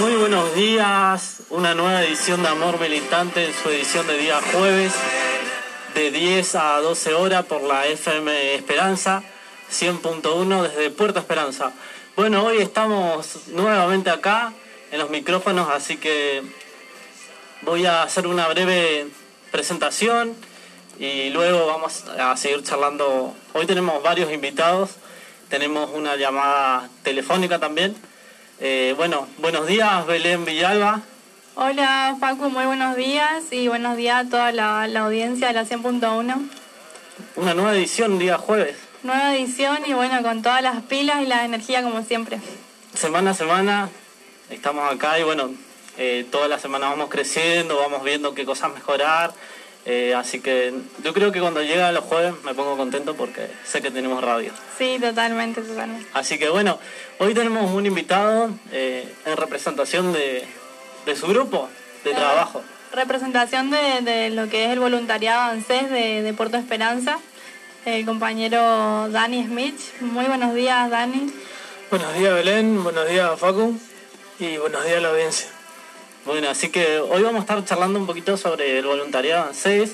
Muy buenos días, una nueva edición de Amor Militante en su edición de día jueves de 10 a 12 horas por la FM Esperanza 100.1 desde Puerto Esperanza. Bueno, hoy estamos nuevamente acá en los micrófonos, así que voy a hacer una breve presentación y luego vamos a seguir charlando. Hoy tenemos varios invitados, tenemos una llamada telefónica también. Eh, bueno, buenos días Belén Villalba. Hola Paco, muy buenos días y buenos días a toda la, audiencia de la 100.1. Una nueva edición, día jueves. Nueva edición y bueno, con todas las pilas y la energía como siempre. Semana a semana estamos acá y bueno, eh, toda la semana vamos creciendo, vamos viendo qué cosas mejorar. Eh, así que yo creo que cuando llega los jueves me pongo contento porque sé que tenemos radio. Sí, totalmente, totalmente. Así que bueno, hoy tenemos un invitado eh, en representación de, su grupo de trabajo. Representación de, lo que es el voluntariado ANSES de, de Puerto Esperanza, el compañero Dani Smith. Muy buenos días, Dani. Buenos días, Belén. Buenos días, Facu. Y buenos días a la audiencia. Bueno, así que hoy vamos a estar charlando un poquito sobre el voluntariado en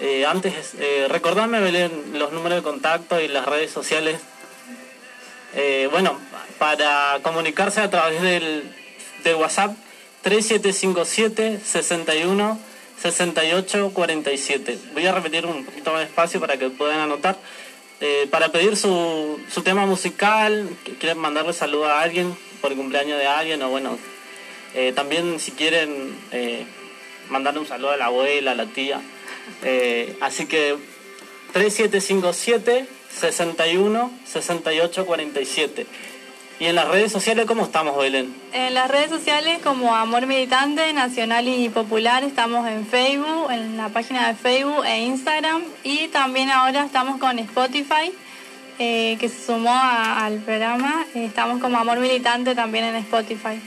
Eh, antes, eh, recordarme, Belén, los números de contacto y las redes sociales. Eh, bueno, para comunicarse a través del, de WhatsApp 3757 61 68 47. Voy a repetir un poquito más despacio para que puedan anotar. Eh, para pedir su, su tema musical, quieren mandarle saludo a alguien por el cumpleaños de alguien o bueno, eh, también si quieren eh, mandarle un saludo a la abuela, a la tía. Eh, así que 3757 61 68 47. ¿Y en las redes sociales cómo estamos, Belén? En las redes sociales como Amor Militante Nacional y Popular estamos en Facebook, en la página de Facebook e Instagram y también ahora estamos con Spotify que se sumó al programa. Estamos como Amor Militante también en Spotify.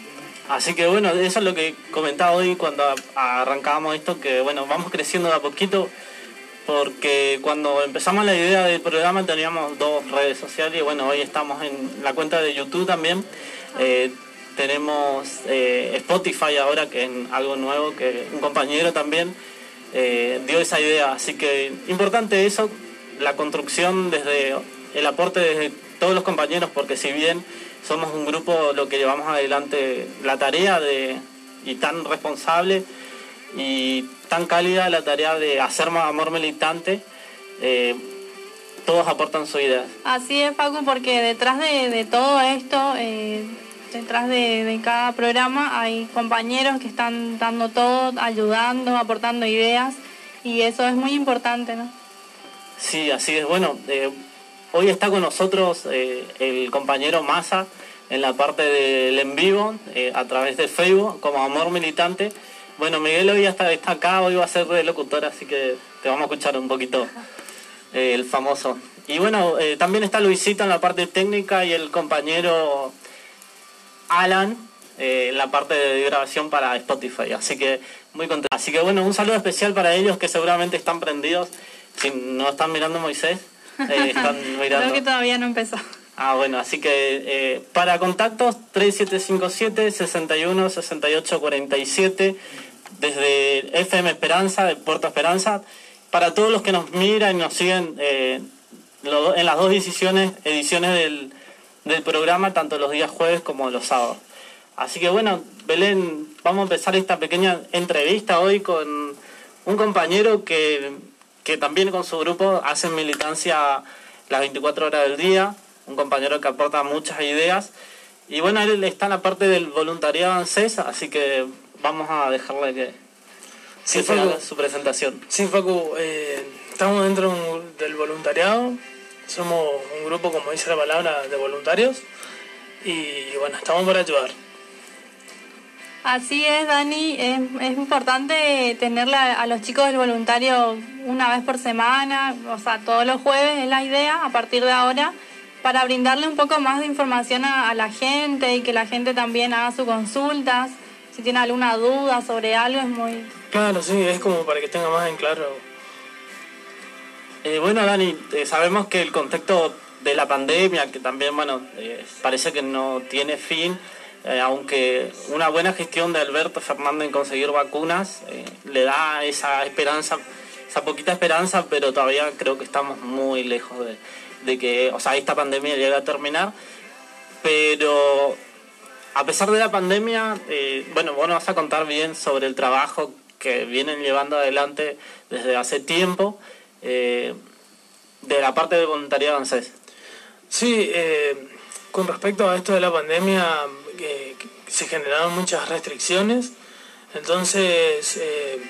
Así que bueno, eso es lo que comentaba hoy cuando arrancábamos esto, que bueno, vamos creciendo de a poquito, porque cuando empezamos la idea del programa teníamos dos redes sociales y bueno, hoy estamos en la cuenta de YouTube también. Eh, tenemos eh, Spotify ahora, que es algo nuevo, que un compañero también eh, dio esa idea. Así que importante eso, la construcción desde el aporte de todos los compañeros, porque si bien somos un grupo lo que llevamos adelante la tarea de y tan responsable y tan cálida la tarea de hacer más amor militante eh, todos aportan su idea. Así es Paco porque detrás de, todo esto eh, detrás de, cada programa hay compañeros que están dando todo ayudando aportando ideas y eso es muy importante no sí así es. Bueno eh, Hoy está con nosotros eh, el compañero Massa en la parte del en vivo, eh, a través de Facebook, como Amor Militante. Bueno, Miguel hoy está, está acá, hoy va a ser locutor, así que te vamos a escuchar un poquito eh, el famoso. Y bueno, también está Luisito en la parte técnica y el compañero Alan en la parte de grabación para Spotify. Así que muy contento. Así que bueno, un saludo especial para ellos que seguramente están prendidos. Si no están mirando Moisés, están mirando. Creo que todavía no empezó. Ah, bueno, así que eh, para contactos 3757 61 68 47 desde FM Esperanza, de Puerto Esperanza, para todos los que nos miran y nos siguen eh, en las dos ediciones, ediciones del, del programa, tanto los días jueves como los sábados. Así que bueno, Belén, vamos a empezar esta pequeña entrevista hoy con un compañero que que también con su grupo hacen militancia las 24 horas del día, un compañero que aporta muchas ideas. Y bueno, él está en la parte del voluntariado ANSES, así que vamos a dejarle que, sí, su presentación. Sí, Facu, eh, estamos dentro del voluntariado, somos un grupo, como dice la palabra, de voluntarios y bueno, estamos para ayudar. Así es, Dani. Es, importante tener a los chicos del voluntario una vez por semana, o sea, todos los jueves es la idea a partir de ahora, para brindarle un poco más de información a, la gente y que la gente también haga sus consultas. Si tiene alguna duda sobre algo, es muy... Claro, sí, es como para que tenga más en claro. Eh, bueno, Dani, eh, sabemos que el contexto de la pandemia, que también, bueno, eh, parece que no tiene fin, eh, aunque una buena gestión de Alberto Fernández en conseguir vacunas eh, le da esa esperanza, esa poquita esperanza, pero todavía creo que estamos muy lejos de, que, o sea, esta pandemia llegue a terminar. Pero a pesar de la pandemia, eh, bueno, vos nos vas a contar bien sobre el trabajo que vienen llevando adelante desde hace tiempo de la parte del voluntariado ANSES. Sí, eh, con respecto a esto de la pandemia, se generaron muchas restricciones, entonces eh,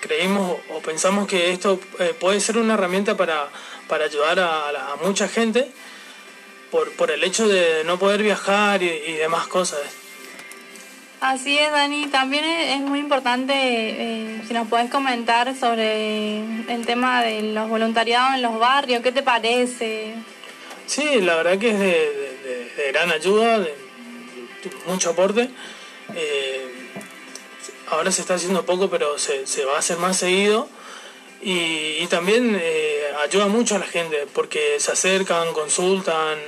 creímos o pensamos que esto eh, puede ser una herramienta para, ayudar a, mucha gente por, por el hecho de no poder viajar y, demás cosas. Así es, Dani. También es muy importante si nos puedes comentar sobre el tema de los voluntariados en los barrios. ¿Qué te parece? Sí, la verdad que es de, gran ayuda, de, mucho aporte. Eh, ahora se está haciendo poco, pero se, va a hacer más seguido. Y, también eh, ayuda mucho a la gente porque se acercan, consultan,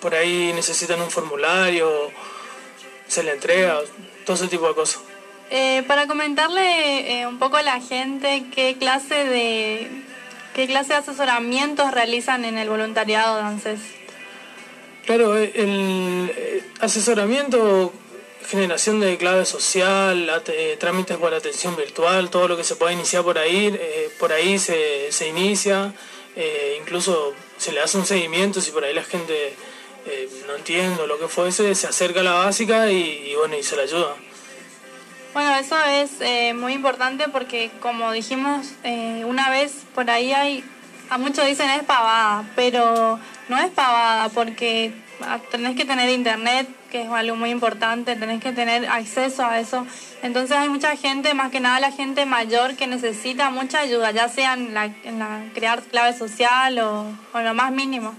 por ahí necesitan un formulario, se le entrega, todo ese tipo de cosas. Eh, para comentarle un poco a la gente qué clase de ¿Qué clase de asesoramientos realizan en el voluntariado de ANSES? Claro, eh, el eh, asesoramiento, generación de clave social, eh, trámites por atención virtual, todo lo que se pueda iniciar por ahí, por ahí se, se inicia, incluso se le hace un seguimiento si por ahí la gente no entiende lo que fuese, se acerca a la básica y, y bueno, y se le ayuda. Bueno, eso es eh, muy importante porque como dijimos eh, una vez, por ahí hay, a muchos dicen es pavada, pero no es pavada porque tenés que tener internet, que es algo muy importante, tenés que tener acceso a eso. Entonces hay mucha gente, más que nada la gente mayor, que necesita mucha ayuda, ya sea en, la, crear clave social o, o, lo más mínimo.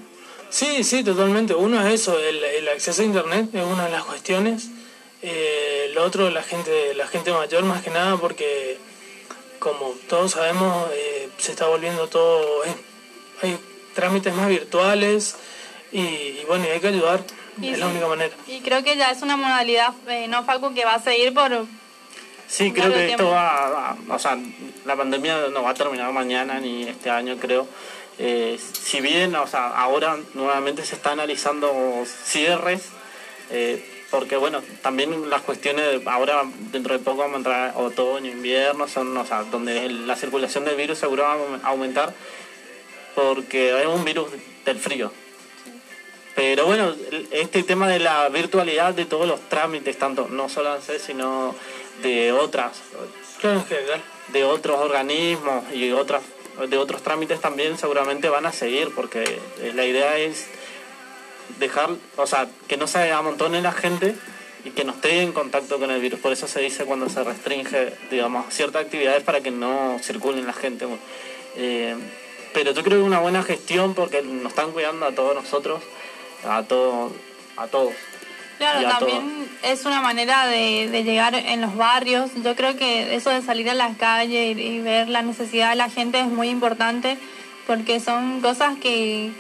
Sí, sí, totalmente. Uno es eso, el, el acceso a internet es una de las cuestiones. Eh, lo otro, la gente, la gente mayor más que nada porque como todos sabemos eh, se está volviendo todo, trámites más virtuales y, bueno, hay que ayudar, es la única manera. Y creo que ya es una modalidad, eh, no Facu, que va a seguir por... Sí, creo que esto va, o sea, la pandemia no va a terminar mañana ni este año creo. si bien, o sea, ahora nuevamente se está analizando cierres, porque bueno, también las cuestiones, ahora dentro de poco vamos a entrar otoño, invierno, son, o sea, donde la circulación del virus seguro va a aumentar, porque es un virus del frío. Pero bueno, este tema de la virtualidad de todos los trámites, tanto no solo ANSES, sino de otras, de otros organismos y otras de otros trámites también seguramente van a seguir, porque la idea es dejar, o sea, que no se amontone la gente y que no esté en contacto con el virus. Por eso se dice cuando se restringe, digamos, ciertas actividades para que no circulen la gente. Eh, pero yo creo que una buena gestión porque nos están cuidando a todos nosotros, a, todos a todos. Claro, también es una manera de, llegar en los barrios. Yo creo que eso de salir a las calles y ver la necesidad de la gente es muy importante porque son cosas que,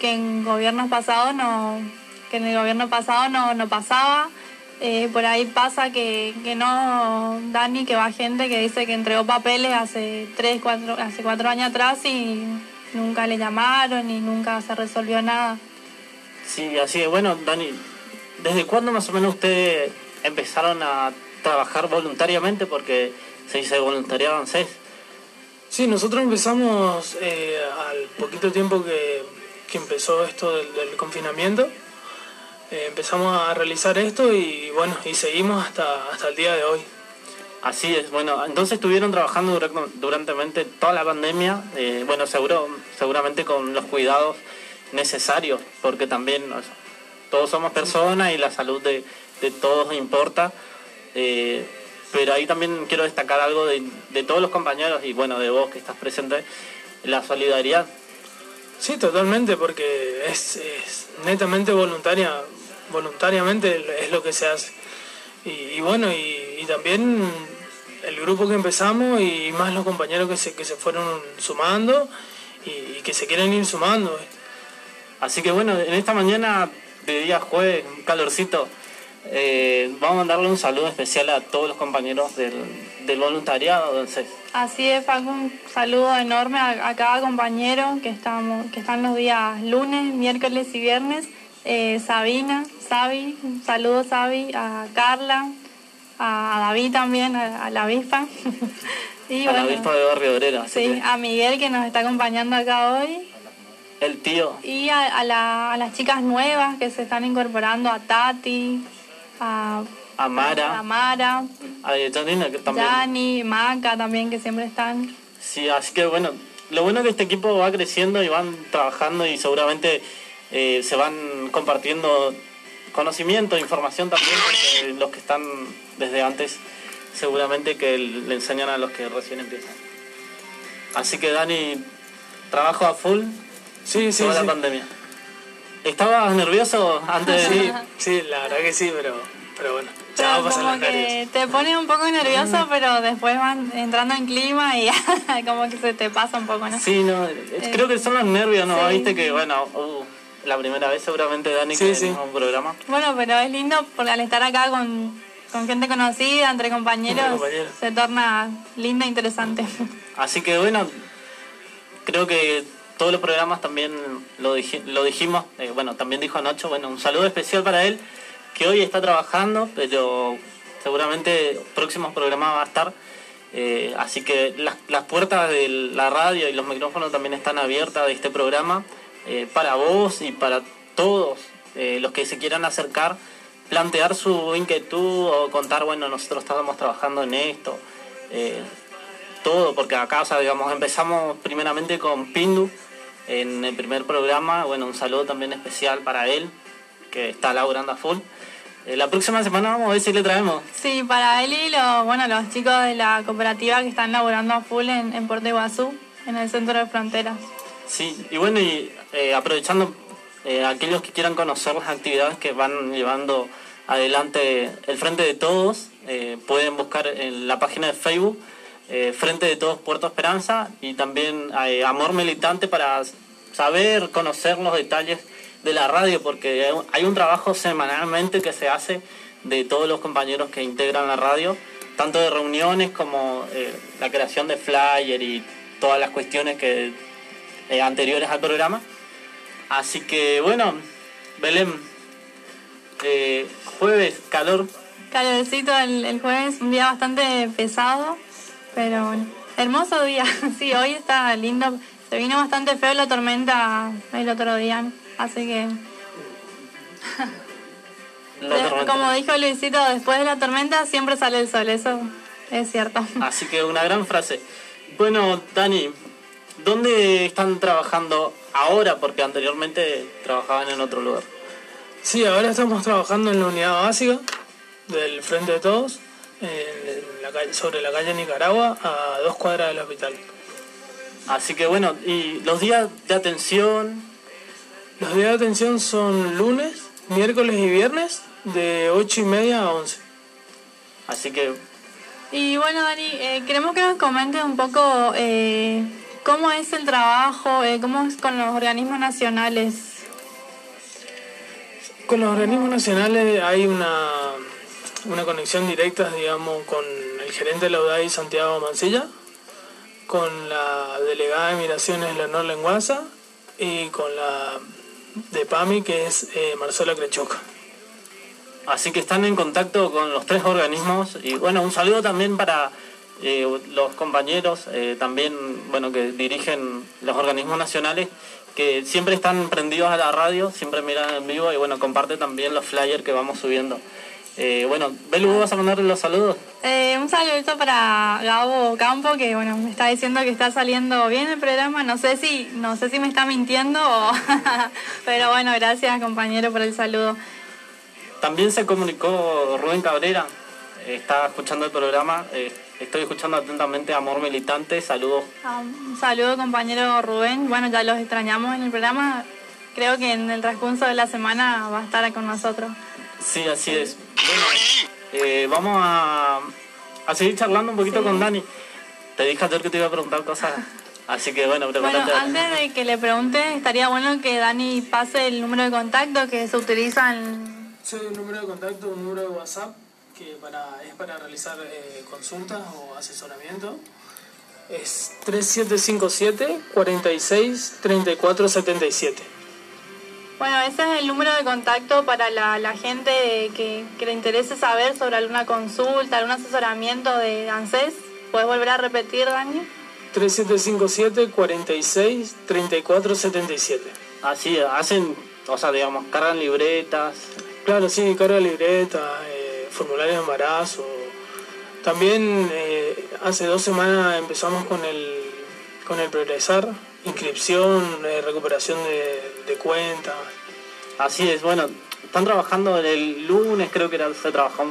que en gobiernos pasados no, que en el gobierno pasado no, no pasaba. Eh, por ahí pasa que, que no, Dani, que va gente que dice que entregó papeles hace tres, cuatro, hace cuatro años atrás y nunca le llamaron y nunca se resolvió nada. Sí, así es. Bueno, Dani, ¿desde cuándo más o menos ustedes empezaron a trabajar voluntariamente? Porque se dice voluntariado en CES. Sí, nosotros empezamos eh, al poquito tiempo que que empezó esto del, confinamiento. Eh, empezamos a realizar esto y bueno, y seguimos hasta, hasta el día de hoy. Así es, bueno, entonces estuvieron trabajando durante toda la pandemia, eh, bueno, seguro, seguramente con los cuidados necesarios, porque también todos somos personas y la salud de, todos importa, eh, pero ahí también quiero destacar algo de, de todos los compañeros y bueno, de vos que estás presente, la solidaridad Sí, totalmente, porque es, netamente voluntaria, voluntariamente es lo que se hace. Y, bueno, y, también el grupo que empezamos y más los compañeros que se, que se fueron sumando y, que se quieren ir sumando. Así que bueno, en esta mañana de día jueves, un calorcito. Eh, vamos a mandarle un saludo especial a todos los compañeros del, del voluntariado del CES. Así es, Facu, un saludo enorme a, a cada compañero que, estamos, que están los días lunes, miércoles y viernes. Eh, Sabina, Sabi, un saludo Sabi, a Carla, a David también, a, a la avispa. y a la bueno, avispa de Barrio Obrero. así sí, que a Miguel que nos está acompañando acá hoy. el tío, Y a, a la- a las chicas nuevas que se están incorporando, a Tati, a, a a Mara, Mara, a Janina, que también. Dani, Maca también, que siempre están. Sí, así que bueno, lo bueno es que este equipo va creciendo y van trabajando y seguramente eh, se van compartiendo conocimiento, información también, porque los que están desde antes seguramente que le enseñan a los que recién empiezan. Así que Dani, trabajo a full Sí, sí, toda sí. la pandemia. ¿Estabas nervioso antes de Sí, sí, la verdad que sí, pero, pero bueno, ya va a Pero pasar como que te pone un poco nervioso, pero después van entrando en clima y como que se te pasa un poco, ¿no? Sí, no, eh, creo que son los nervios, ¿no? sí. Viste que, bueno, uh, la primera vez seguramente Dani Sí, que sí. en un programa. Bueno, pero es lindo porque al estar acá con, con gente conocida, entre compañeros, Entre compañeros. se torna lindo e interesante. Así que bueno, creo que todos los programas también lo, dij- lo dijimos, eh, bueno, también dijo anoche, bueno, un saludo especial para él, que hoy está trabajando, pero seguramente próximos programas va a estar. eh, así que las, las puertas de la radio y los micrófonos también están abiertas de este programa eh, para vos y para todos eh, los que se quieran acercar, plantear su inquietud o contar, bueno, nosotros estábamos trabajando en esto. eh, todo, porque acá, o sea, digamos, empezamos primeramente con Pindu en el primer programa. Bueno, un saludo también especial para él, que está laburando a full. La próxima semana vamos a ver si le traemos. Sí, para él y los, bueno, los chicos de la cooperativa que están laburando a full en, en Puerto Iguazú, en el centro de fronteras. Sí, y bueno, y eh, aprovechando eh, aquellos que quieran conocer las actividades que van llevando adelante el Frente de Todos, eh, pueden buscar en la página de Facebook Frente de Todos Puerto Esperanza y también Amor Militante para saber, conocer los detalles de la radio, porque hay un- trabajo semanalmente que se hace de todos los compañeros que integran la radio, tanto de reuniones como la creación de flyer y todas las cuestiones que eh, anteriores al programa. Así que bueno, Belén, eh, jueves, calor, Calorcito el, el jueves, un día bastante pesado, pero bueno, hermoso día. Sí, hoy está lindo. Se vino bastante feo la tormenta el otro día, ¿no? así que como dijo Luisito, después de la tormenta siempre sale el sol, eso es cierto. Así que una gran frase. Bueno, Dani, ¿dónde están trabajando ahora? Porque anteriormente trabajaban en otro lugar. Sí, ahora estamos trabajando en la unidad básica del Frente de Todos, en la calle- sobre la calle Nicaragua, a dos cuadras del hospital. Así que bueno, y los días de atención, Los días de atención son lunes, miércoles y viernes, de 8 y media a 11. así que Y bueno, Dani, eh, queremos que nos comentes un poco eh, cómo es el trabajo, eh, cómo es con los organismos nacionales. Con los organismos nacionales hay una, una conexión directa, digamos, con el gerente de la UDAI, Santiago Mancilla, con la delegada de Migraciones, Leonor Lenguaza, y con la de PAMI, que es eh, Marcela Crechuca. Así que están en contacto con los tres organismos y bueno, un saludo también para eh, los compañeros eh, también, bueno, que dirigen los organismos nacionales que siempre están prendidos a la radio, siempre miran en vivo y bueno, comparte también los flyers que vamos subiendo. Eh, bueno, Belu, ¿vos vas a mandarle los saludos? Eh, un saludito para Gabo Campo, que bueno, me está diciendo que está saliendo bien el programa. No sé si, no sé si me está mintiendo o pero bueno, gracias compañero por el saludo. También se comunicó Rubén Cabrera, está escuchando el programa, eh, estoy escuchando atentamente Amor Militante, saludos Ah, Un saludo compañero Rubén. Bueno, ya los extrañamos en el programa. Creo que en el transcurso de la semana va a estar con nosotros. Sí, así es. Bueno, eh, vamos a, a seguir charlando un poquito Sí. con Dani. Te dije ayer que te iba a preguntar cosas Así que bueno, Bueno, antes de que le pregunte, estaría bueno que Dani pase el número de contacto que se utiliza en... Soy un número de contacto, un número de WhatsApp que para, es para realizar eh, consultas o asesoramiento. Es 3757 46 34 77. Bueno, ese es el número de contacto para la, la gente que, que le interese saber sobre alguna consulta, algún asesoramiento de ANSES. ¿Puedes volver a repetir, Dani? 3757 46 34 77. Así hacen, o sea, digamos, cargan libretas. Claro, sí, carga libreta, eh, formulario de embarazo. También eh, hace dos semanas empezamos con el, con el Progresar, inscripción, eh, recuperación de, cuentas. Así es, bueno, están trabajando el lunes, creo que era, se trabajó,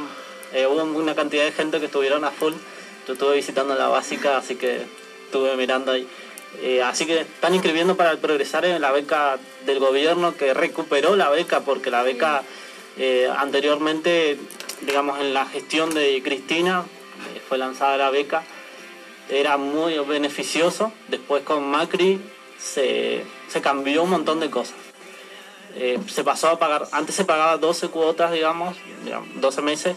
eh, hubo una cantidad de gente que estuvieron a full. Yo estuve visitando la básica, así que estuve mirando ahí. Así que están inscribiendo para el progresar en la beca del gobierno que recuperó la beca porque la beca anteriormente, digamos en la gestión de Cristina, eh, fue lanzada la beca, era muy beneficioso. Después con Macri se, se cambió un montón de cosas. Eh, se pasó a pagar, antes se pagaba 12 cuotas, digamos, digamos, 12 meses,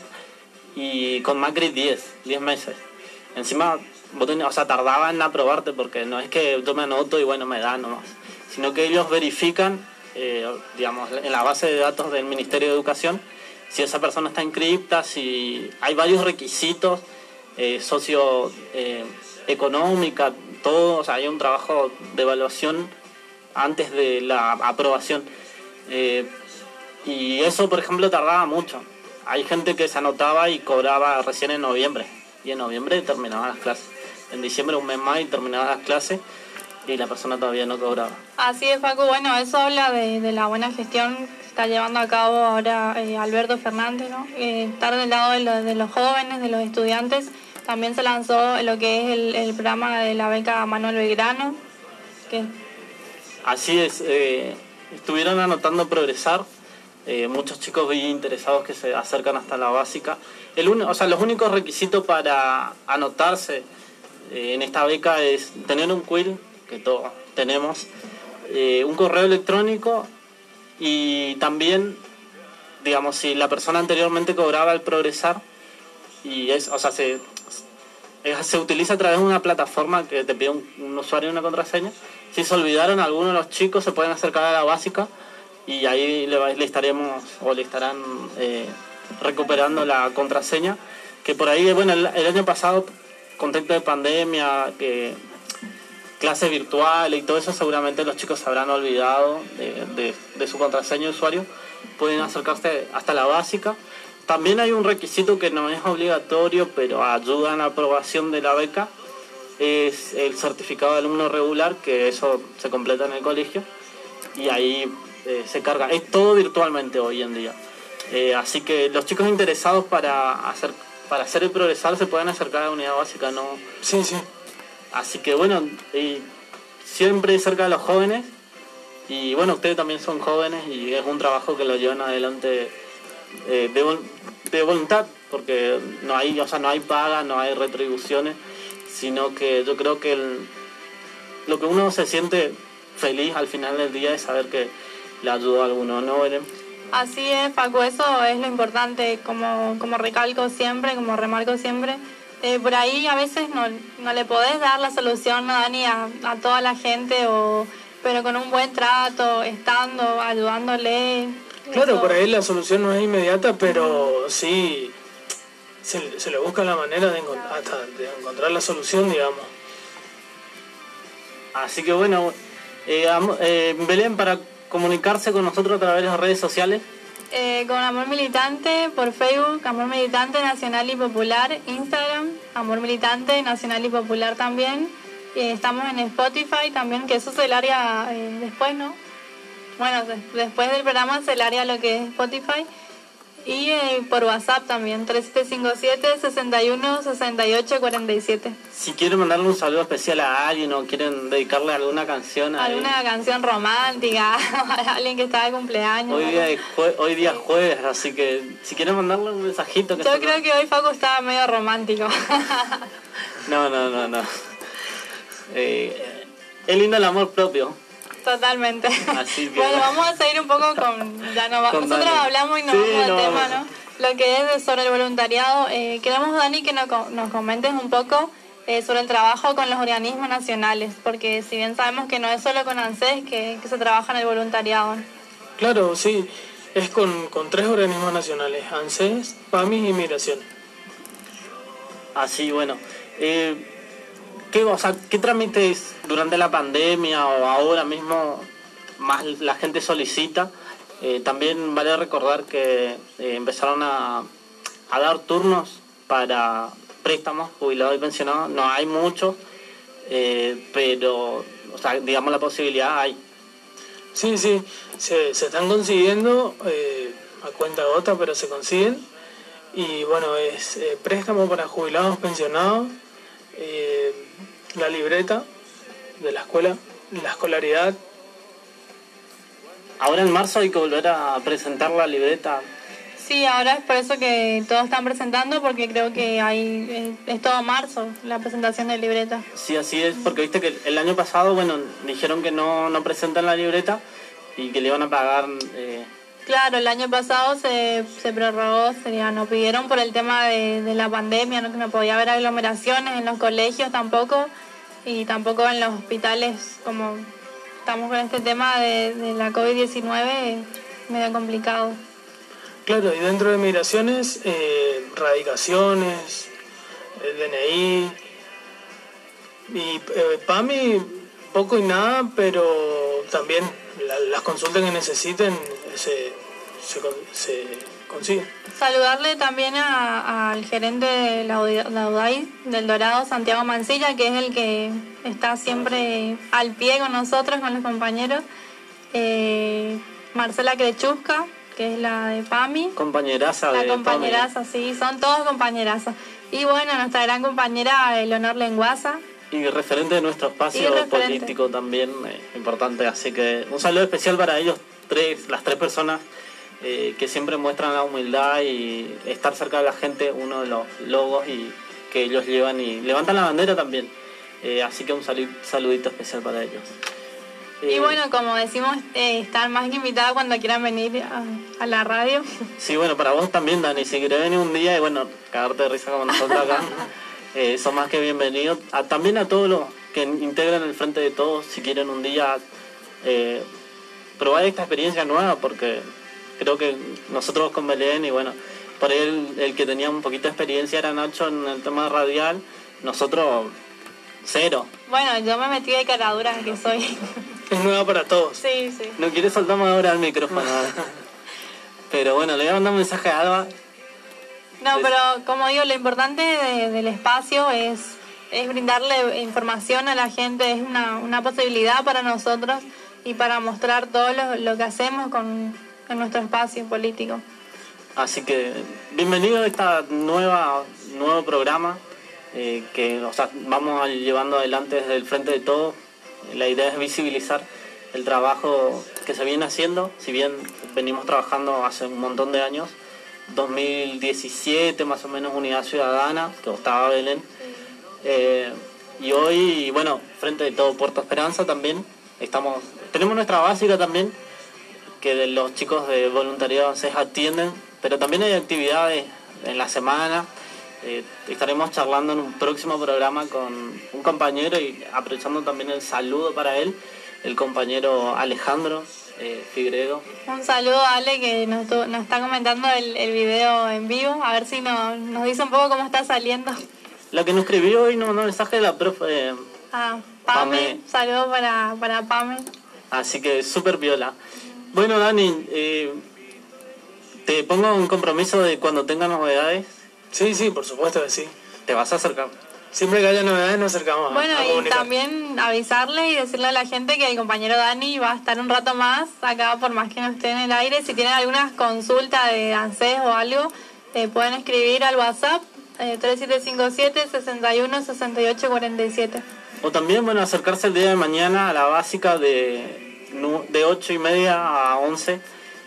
y con Macri 10, 10 meses. Encima, o sea, tardaban en aprobarte porque no es que yo me anoto y bueno, me dan nomás, sino que ellos verifican, eh, digamos, en la base de datos del Ministerio de Educación, si esa persona está inscripta, si hay varios requisitos eh, socio eh, todo, o sea, hay un trabajo de evaluación antes de la aprobación. Eh, y eso, por ejemplo, tardaba mucho. Hay gente que se anotaba y cobraba recién en noviembre. Y en noviembre terminaban las clases. En diciembre, un mes más, y terminaban las clases. Y la persona todavía no cobraba. Así es, Paco. Bueno, eso habla de, de la buena gestión llevando a cabo ahora eh, Alberto Fernández, ¿no? Eh, estar del lado de, lo- de los jóvenes, de los estudiantes. También se lanzó lo que es el, programa de la beca Manuel Belgrano, que Así es, eh, estuvieron anotando progresar. eh, muchos chicos vi interesados que se acercan hasta la básica. El uni- o sea, los únicos requisitos para anotarse en esta beca es tener un quill, que todos tenemos, un correo electrónico y también, digamos, si la persona anteriormente cobraba el progresar, y es, o sea, se, se utiliza a través de una plataforma que te pide un, usuario y una contraseña. Si se olvidaron algunos de los chicos, se pueden acercar a la básica y ahí le, le estaremos o le estarán eh, recuperando la contraseña. Que por ahí, bueno, el, el año pasado, contexto de pandemia, que clases virtuales y todo eso, seguramente los chicos se habrán olvidado de, de- su contraseña de usuario. Pueden acercarse hasta la básica. También hay un requisito que no es obligatorio, pero ayuda en la aprobación de la beca, es el certificado de alumno regular, que eso se completa en el colegio y ahí eh, se carga. Es todo virtualmente hoy en día. Eh, así que los chicos interesados para hacer para hacer el progresar se pueden acercar a la unidad básica, no. Sí, sí. Así que bueno, y siempre cerca de los jóvenes y bueno, ustedes también son jóvenes y es un trabajo que lo llevan adelante eh, de, de voluntad, porque no hay, o sea, no hay paga, no hay retribuciones, sino que yo creo que el- lo que uno se siente feliz al final del día es saber que le ayuda a alguno, ¿no? Así es, Paco, eso es lo importante, como, como recalco siempre, como remarco siempre. Eh, por ahí a veces no, no le podés dar la solución, ¿no, Dani, a, a toda la gente, o, pero con un buen trato, estando, ayudándole. Claro, eso- por ahí la solución no es inmediata, pero sí se, se le busca la manera de, encon- hasta de encontrar la solución, digamos. Así que bueno, eh, eh, Belén, para comunicarse con nosotros a través de las redes sociales, Eh, con Amor Militante por Facebook, Amor Militante Nacional y Popular, Instagram, Amor Militante Nacional y Popular también. Eh, estamos en Spotify también, que eso es el área eh, después, ¿no? Bueno, des- después del programa es el área lo que es Spotify. Y eh, por WhatsApp también, 3757 61 68 47. si quieren mandarle un saludo especial a alguien o quieren dedicarle alguna canción a Alguna canción romántica, a alguien que está de cumpleaños. Hoy día, es jue- hoy día es jueves, así que si quieren mandarle un mensajito que Yo creo que hoy Facu estaba medio romántico. No, no, no, no. Eh, Es lindo el amor propio. Totalmente. Así que- bueno, vamos a seguir un poco con... Ya no va- Con nosotros Dani. hablamos y nos Sí, vamos al no, tema. ¿no? Lo que es de- sobre el voluntariado. Eh, queremos, Dani, que nos, nos comentes un poco eh, sobre el trabajo con los organismos nacionales, porque si bien sabemos que no es solo con ANSES que, que se trabaja en el voluntariado. Claro, sí. Es con, con tres organismos nacionales, ANSES, PAMI y Migración. Así, bueno. Eh, ¿qué, o sea, ¿Qué trámites durante la pandemia o ahora mismo más la gente solicita? Eh, también vale recordar que eh, empezaron a, a dar turnos para préstamos, jubilados y pensionados. No hay muchos, eh, pero, digamos la posibilidad hay. Sí, sí, se, se están consiguiendo eh, a cuenta gota, pero se consiguen. Y bueno, es préstamo para jubilados, pensionados, la libreta de la escuela, la escolaridad. Ahora en marzo hay que volver a presentar la libreta. Sí, ahora es por eso que todos están presentando, porque creo que hay eh, es todo marzo la presentación de libreta. Sí, así es, porque viste que el año pasado, bueno, dijeron que no, no presentan la libreta y que le iban a pagar. eh, Claro, el año pasado se, se prorrogó, sería, nos pidieron por el tema de, de la pandemia, ¿no? que no podía haber aglomeraciones en los colegios tampoco y tampoco en los hospitales, como estamos con este tema de, de la COVID-19, medio complicado. Claro, y dentro de migraciones, eh, radicaciones, el DNI y eh, PAMI, poco y nada, pero también la- las consultas que necesiten se, se, se consiguen. Saludarle también a- al gerente de la la UDAI del Dorado, Santiago Mancilla, que es el que está siempre al pie con nosotros, con los compañeros. Eh, Marcela Crechusca, que es la de PAMI. compañeraza La de compañeraza, sí, son todos compañerazas. Y bueno, nuestra gran compañera Eleonor Lenguaza. Y referente de nuestro espacio político también, eh, importante. Así que un saludo especial para ellos tres, las tres personas eh, que siempre muestran la humildad y estar cerca de la gente, uno de los logos y que ellos llevan y levantan la bandera también. Eh, así que un salu- saludito especial para ellos. Y Eh, bueno, como decimos, eh, están más que invitados cuando quieran venir a, a la radio. Sí, bueno, para vos también, Dani. Si querés venir un día y bueno, cagarte de risa como nosotros acá, son más que bienvenidos. A- también a todos los que integran el Frente de Todos, si quieren un día probar esta experiencia nueva, porque creo que nosotros con Belén y bueno, por ahí el, el que tenía un poquito de experiencia era Nacho en el tema radial, nosotros cero. Bueno, yo me metí de caradura que soy. Es nueva para todos. sí, sí. No quiere soltarme ahora el micrófono. Pero bueno, le voy a mandar un mensaje a Alba. No, pero como digo, lo importante de- del espacio es, es brindarle información a la gente, es una, una posibilidad para nosotros y para mostrar todo lo, lo que hacemos con en nuestro espacio político. Así que bienvenido a esta nueva nuevo programa eh, que o sea, vamos a- llevando adelante desde el frente de todo. La idea es visibilizar el trabajo que se viene haciendo, si bien venimos trabajando hace un montón de años, 2017 más o menos Unidad Ciudadana, que estaba Belén, eh, y hoy, bueno, frente de todo Puerto Esperanza también, estamos, tenemos nuestra básica también, que de los chicos de voluntariado se atienden, pero también hay actividades en la semana. Eh, estaremos charlando en un próximo programa con un compañero y aprovechando también el saludo para él, el compañero Alejandro eh, Figredo. Un saludo a Ale que nos, está comentando el, el video en vivo, a ver si nos, nos dice un poco cómo está saliendo. La que nos escribió hoy nos mandó un mensaje de la profe, Ah, Pame, Pame. saludo para, para Pame. Así que súper viola. Bueno, Dani, eh, te pongo un compromiso de cuando tenga novedades, Sí, sí, por supuesto que sí. te vas a acercar. Siempre que haya novedades nos acercamos a- Bueno, a, y comunicar. también avisarle y decirle a la gente que el compañero Dani va a estar un rato más acá, por más que no esté en el aire. Si tienen algunas consultas de ANSES o algo, eh, pueden escribir al WhatsApp eh, 3757-616847. O también, bueno, acercarse el día de mañana a la básica de, de 8 y media a 11.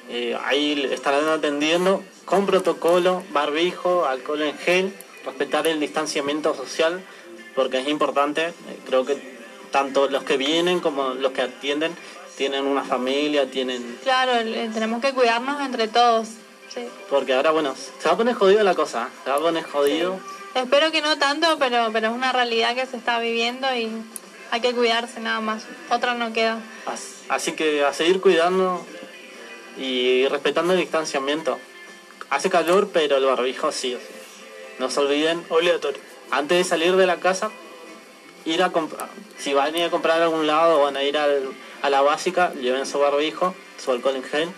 Eh, ahí estarán atendiendo con protocolo, barbijo, alcohol en gel, respetar el distanciamiento social, porque es importante. Eh, creo que tanto los que vienen como los que atienden tienen una familia, tienen... Claro, tenemos que cuidarnos entre todos. Sí. Porque ahora, bueno, se va a poner jodido la cosa, se va a poner jodido. Espero que no tanto, pero, pero es una realidad que se está viviendo y hay que cuidarse nada más. Otra no queda. Así que a seguir cuidando y respetando el distanciamiento. Hace calor, pero el barbijo sí. No se olviden. Obligatorio. Antes de salir de la casa, ir a comprar. Si van a ir a comprar a algún lado van a ir a la básica, lleven su barbijo, su alcohol en gel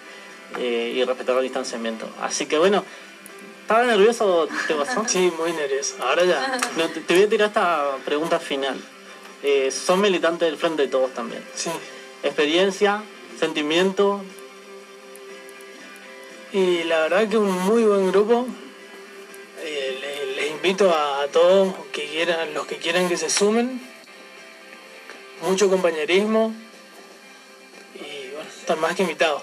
eh, y respetar el distanciamiento. Así que bueno, ¿estaba nervioso? ¿Te pasó? Sí, muy nervioso. Ahora ya. te, voy a tirar esta pregunta final. Eh, son militantes del Frente de Todos también. Sí. Experiencia, sentimiento. Y la verdad que un muy buen grupo. Eh, les, invito a, todos que quieran, los que quieran que se sumen. Mucho compañerismo. Y bueno, están más que invitados.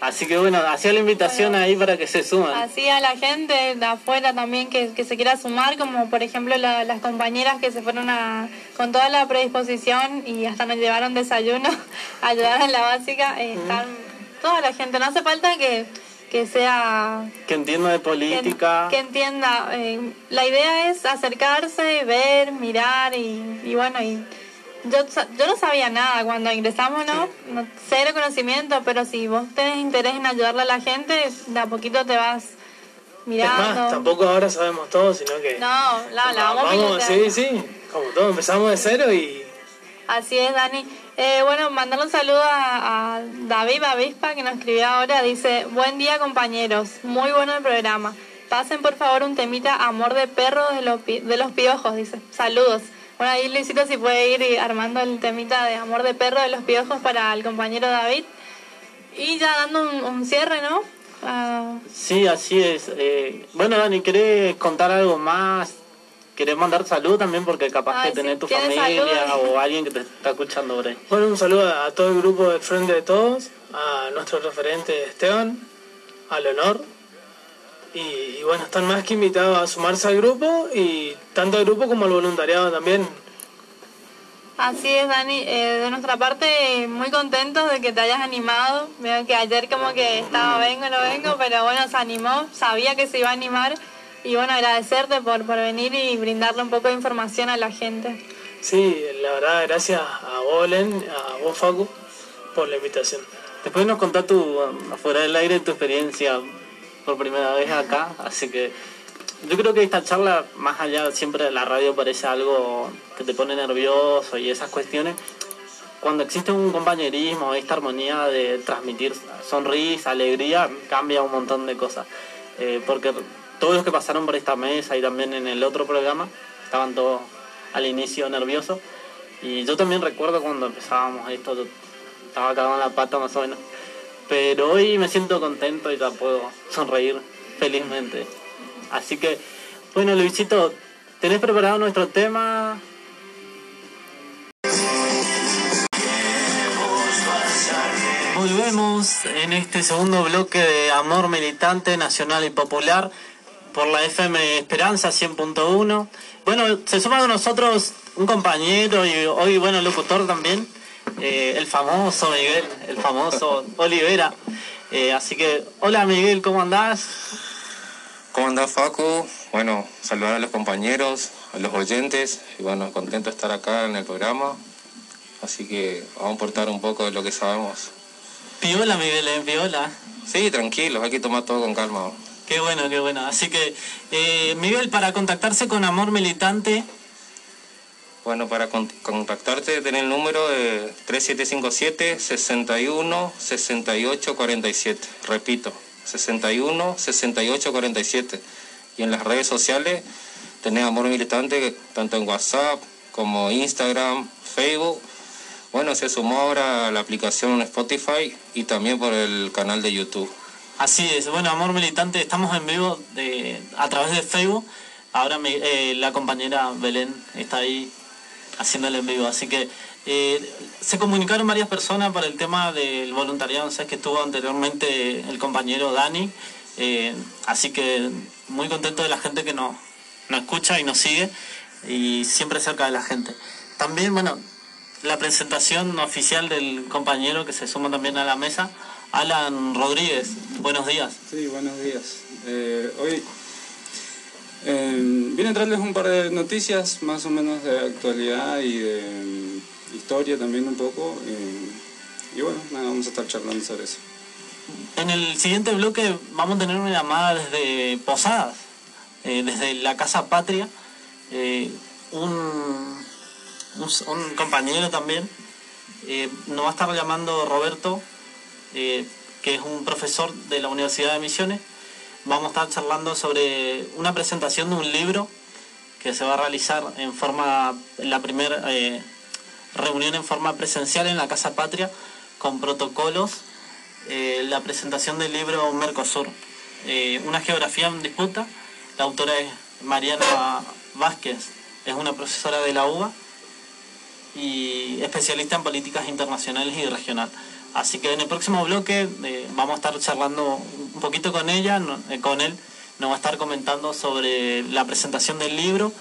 Así que bueno, hacía la invitación ahí para que se suman. Así a la gente de afuera también que, se quiera sumar, como por ejemplo las compañeras que se fueron a, con toda la predisposición y hasta nos llevaron desayuno, ayudar en la básica. Eh, están, toda la gente, no hace falta que, que sea... Que entienda de política. Que, entienda. Eh, la idea es acercarse, ver, mirar y, y bueno, y yo, yo no sabía nada cuando ingresamos, ¿no? Cero conocimiento, pero si vos tenés interés en ayudarle a la gente, de a poquito te vas mirando. Es más, tampoco ahora sabemos todo, sino que... No, la, la vamos, vamos Sí, sí, como todo, empezamos de cero y... Así es, Dani. Eh, bueno, mandarle un saludo a, David Avispa que nos escribió ahora. Dice, buen día compañeros, muy bueno el programa. Pasen por favor un temita Amor de Perro de los, de los Piojos, dice. Saludos. Bueno, ahí Luisito si puede ir armando el temita de Amor de Perro de los Piojos para el compañero David. Y ya dando un, cierre, ¿no? Ah. Sí, así es. Eh, bueno, Dani, ¿querés contar algo más? ¿Querés mandar salud también? Porque capaz que tenés tu familia o alguien que te está escuchando por ahí. Bueno, un saludo a todo el grupo del Frente de Todos, a nuestro referente Esteban, a Leonor, y, bueno, están más que invitados a sumarse al grupo y tanto al grupo como al voluntariado también. Así es, Dani. Eh, de nuestra parte, muy contentos de que te hayas animado. Veo que ayer como que estaba vengo, no vengo, pero bueno, se animó, sabía que se iba a animar. Y bueno, agradecerte por, por venir y brindarle un poco de información a la gente. Sí, la verdad, gracias a vos, a vos, Facu, por la invitación. Después nos contás tu, afuera del aire, tu experiencia por primera vez acá, así que yo creo que esta charla, más allá siempre de la radio, parece algo que te pone nervioso y esas cuestiones. Cuando existe un compañerismo, esta armonía de transmitir sonrisa, alegría, cambia un montón de cosas. Eh, porque todos los que pasaron por esta mesa y también en el otro programa estaban todos al inicio nerviosos. Y yo también recuerdo cuando empezábamos esto, estaba cagado en la pata más o menos. Pero hoy me siento contento y ya puedo sonreír felizmente. Así que, bueno, Luisito, ¿tenés preparado nuestro tema? Volvemos en este segundo bloque de Amor Militante Nacional y Popular por la FM Esperanza 100.1. Bueno, se suma con nosotros un compañero y hoy, bueno, locutor también, eh, el famoso Miguel, el famoso Olivera. Eh, así que, hola Miguel, ¿cómo andás? ¿Cómo andás Facu? Bueno, saludar a los compañeros, a los oyentes, y bueno, contento de estar acá en el programa. Así que vamos a aportar un poco de lo que sabemos. Piola, Miguel, ¿eh? Piola. Sí, tranquilo, hay que tomar todo con calma. Qué bueno, qué bueno. Así que, eh, Miguel, para contactarse con Amor Militante, bueno, para contactarte tenés el número de 3757 61 68 47. Repito, 61 68 47. Y en las redes sociales tenés Amor Militante, tanto en WhatsApp como Instagram, Facebook. Bueno, se sumó ahora la aplicación Spotify y también por el canal de YouTube. Así es, bueno, Amor Militante, estamos en vivo de, a través de Facebook. Ahora eh, la compañera Belén está ahí haciéndolo en vivo. Así que eh, se comunicaron varias personas para el tema del voluntariado, sabes que estuvo anteriormente el compañero Dani, eh, así que muy contento de la gente que nos, nos escucha y nos sigue y siempre cerca de la gente. También, bueno, la presentación oficial del compañero que se suma también a la mesa, Alan Rodríguez. Buenos días. Sí, buenos días. Eh, hoy eh, vine a traerles un par de noticias más o menos de actualidad y de mm, historia también un poco. y bueno, nada, vamos a estar charlando sobre eso. En el siguiente bloque vamos a tener una llamada desde Posadas, eh, desde la Casa Patria. Eh, un, compañero también eh, nos va a estar llamando Roberto, que es un profesor de la Universidad de Misiones. Vamos a estar charlando sobre una presentación de un libro que se va a realizar en forma, la primera eh, reunión en forma presencial en la Casa Patria, con protocolos eh, la presentación del libro Mercosur, eh, una geografía en disputa. La autora es Mariana Vázquez, es una profesora de la UBA y especialista en políticas internacionales y regional. Así que en el próximo bloque eh, vamos a estar charlando un poquito con ella, eh, con él, nos va a estar comentando sobre la presentación del libro.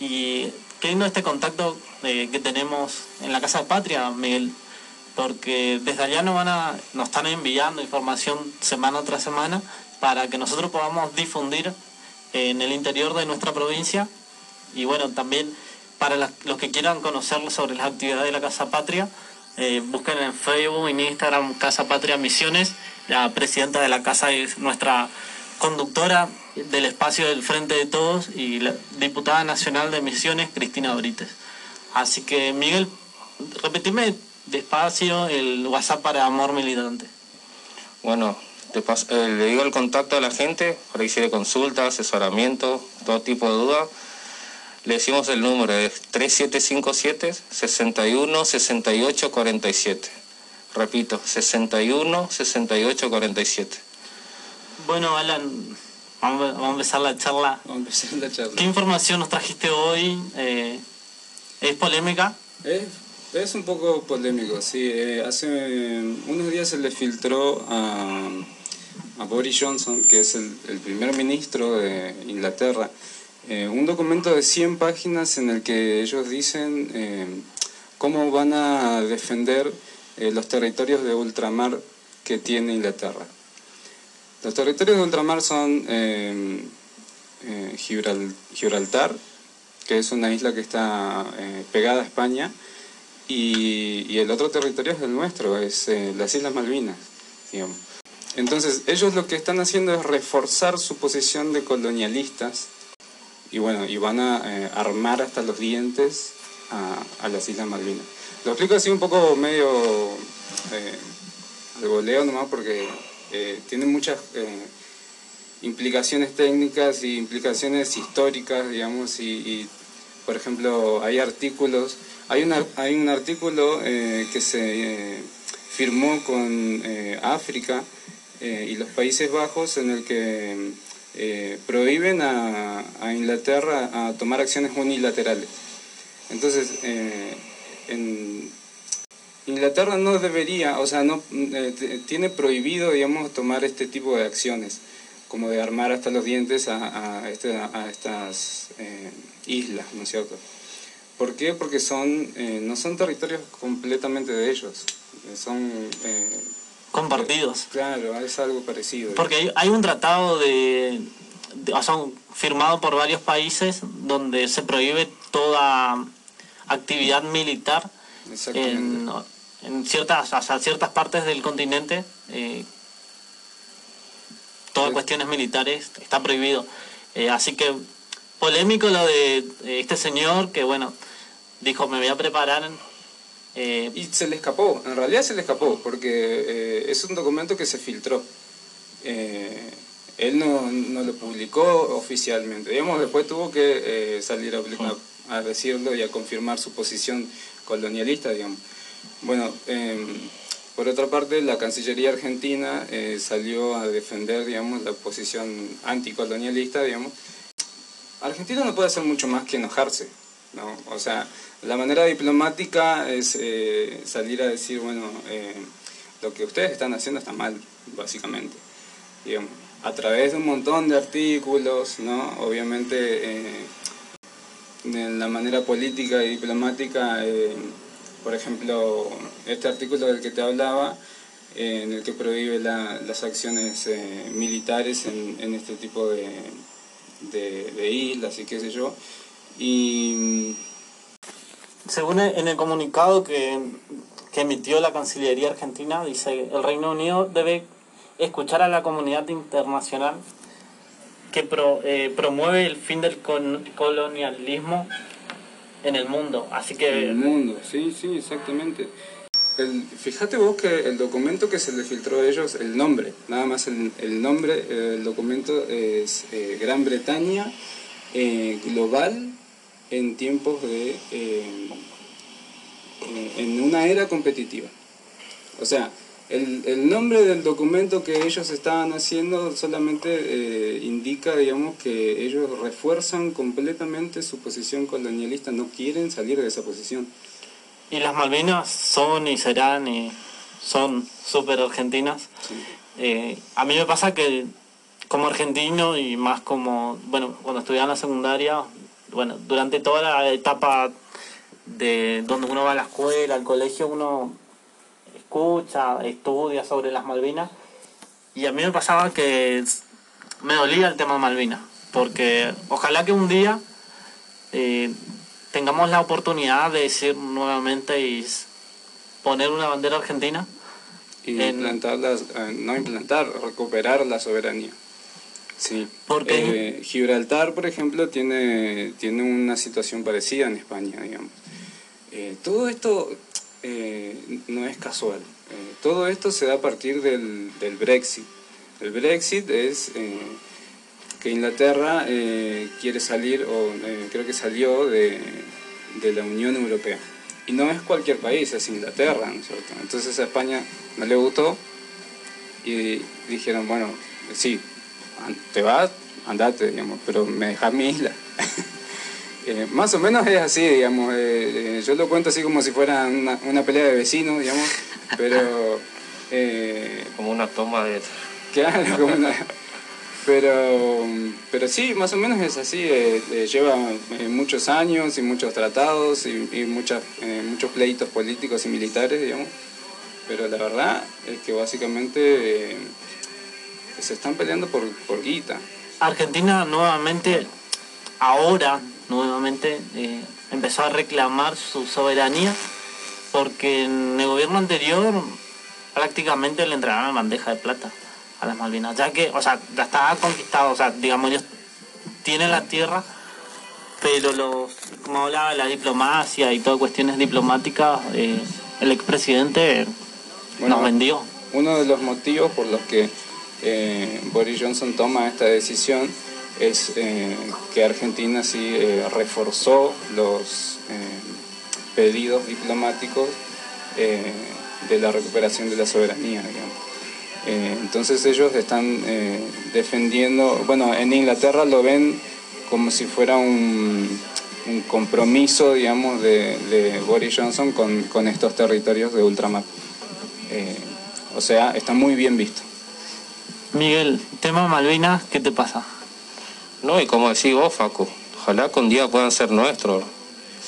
Y qué lindo este contacto eh, que tenemos en la Casa de Patria, Miguel porque desde allá nos van a nos están enviando información semana tras semana para que nosotros podamos difundir en el interior de nuestra provincia. Y bueno también para los que quieran conocer sobre las actividades de la Casa Patria eh, busquen en Facebook en Instagram Casa Patria Misiones la presidenta de la casa es nuestra conductora del espacio del Frente de Todos y la diputada nacional de Misiones Cristina Brites así que Miguel repetime despacio el WhatsApp para Amor Militante. Bueno, eh, le digo el contacto a la gente para que hiciera consulta, asesoramiento, todo tipo de dudas. Le decimos el número, es 3757 61 68 47. Repito, 61 68 47. Bueno, Alan, vamos, a- vamos a empezar la charla. Vamos a empezar la charla. ¿Qué información nos trajiste hoy? Eh, ¿Es polémica? Es, es un poco polémico, sí. Eh, hace eh, unos días se le filtró a, a Boris Johnson, que es el, el primer ministro de Inglaterra, eh, un documento de 100 páginas en el que ellos dicen eh, cómo van a defender eh, los territorios de ultramar que tiene Inglaterra. Los territorios de ultramar son eh, eh, Gibral- Gibraltar, que es una isla que está eh, pegada a España, y, y el otro territorio es el nuestro, es las Islas Malvinas, digamos. Entonces, ellos lo que están haciendo es reforzar su posición de colonialistas y bueno, y van a eh, armar hasta los dientes a, a las Islas Malvinas. Lo explico así un poco medio eh, al voleo nomás porque eh, tiene muchas eh, implicaciones técnicas y implicaciones históricas, digamos, y, y, por ejemplo, hay artículos, hay, una, hay un artículo eh, que se eh, firmó con África y los Países Bajos en el que eh, prohíben a, a Inglaterra a tomar acciones unilaterales. Entonces, eh, en Inglaterra no debería, o sea, no eh, tiene prohibido, digamos, tomar este tipo de acciones, como de armar hasta los dientes a, a, este- estas islas, ¿no es cierto? ¿Por qué? Porque son, no son territorios completamente de ellos, son, Compartidos. claro, es algo parecido. Porque hay, hay un tratado de, de- o sea, firmado por varios países donde se prohíbe toda actividad militar en, en ciertas, o sea, ciertas partes del continente. Eh, todas cuestiones militares está prohibido. Eh, así que polémico lo de eh, este señor que, bueno, dijo me voy a preparar. Eh, Y se le escapó, en realidad se le escapó, porque eh, es un documento que se filtró. Eh, él no, no lo publicó oficialmente, digamos, después tuvo que eh, salir a, a- a decirlo y a confirmar su posición colonialista, digamos. Bueno, eh, por otra parte, la Cancillería Argentina eh, salió a defender, digamos, la posición anticolonialista, digamos. Argentina no puede hacer mucho más que enojarse, ¿no? O sea, la manera diplomática es eh, salir a decir, bueno, eh, lo que ustedes están haciendo está mal, básicamente. A través de un montón de artículos, ¿no? Obviamente, eh, de la manera política y diplomática, eh, por ejemplo, este artículo del que te hablaba, en el que prohíbe las acciones militares en, este tipo de, de, islas y qué sé yo. Y... Según en el comunicado que, que emitió la Cancillería Argentina, dice el Reino Unido debe escuchar a la comunidad internacional que eh, promueve el fin del colonialismo en el mundo. Así que... En el mundo, sí, sí, exactamente. Fíjate vos que el documento que se le filtró a ellos, el nombre, nada más el, el nombre, el documento es eh, Gran Bretaña eh, global en tiempos de... en una era competitiva. O sea, el, el, nombre del documento que ellos estaban haciendo solamente eh, indica, digamos, que ellos refuerzan completamente su posición colonialista, no quieren salir de esa posición. Y las Malvinas son y serán y son súper argentinas. Eh, a mí me pasa que como argentino y más como, bueno, cuando estudiaba en la secundaria, bueno, durante toda la etapa de donde uno va a la escuela, al colegio, uno escucha, estudia sobre las Malvinas. Y a mí me pasaba que me dolía el tema Malvinas, porque ojalá que un día eh, tengamos la oportunidad de decir nuevamente y poner una bandera argentina. Y implantar, eh, no implantar, recuperar la soberanía. Sí. Porque eh, Gibraltar, por ejemplo, tiene, tiene una situación parecida en España, digamos. Todo esto eh, no es casual. Eh, todo esto se da a partir del, del Brexit. El Brexit es eh, que Inglaterra quiere salir, o creo que salió de, de, la Unión Europea. Y no es cualquier país, es Inglaterra, ¿no es cierto? Entonces a España no le gustó y dijeron, bueno, sí, te vas, andate, digamos, pero me dejas mi isla. Eh, más o menos es así, digamos. Eh, eh, yo lo cuento así como si fuera una, una pelea de vecinos, digamos, pero... como una toma de... Claro, como una... Pero, pero sí, más o menos es así. lleva muchos años y muchos tratados y, y muchas, muchos pleitos políticos y militares, digamos. Pero la verdad es que básicamente se están peleando por, por guita. Argentina nuevamente ahora nuevamente eh, empezó a reclamar su soberanía porque en el gobierno anterior prácticamente le entregaron bandeja de plata a las Malvinas, ya que, o sea, ya estaba conquistado, o sea, digamos, ellos tienen la tierra, pero los, como hablaba, la diplomacia y todas cuestiones diplomáticas, eh, el expresidente nos vendió. Uno de los motivos por los que eh, Boris Johnson toma esta decisión es eh, que Argentina sí eh, reforzó los eh, pedidos diplomáticos de la recuperación de la soberanía. entonces ellos están defendiendo, bueno, en Inglaterra lo ven como si fuera un, compromiso, digamos, de, Boris Johnson con, con, estos territorios de ultramar. o sea, está muy bien visto. Miguel, tema Malvinas, ¿qué te pasa? No, y como decís vos, Facu, ojalá que un día puedan ser nuestros.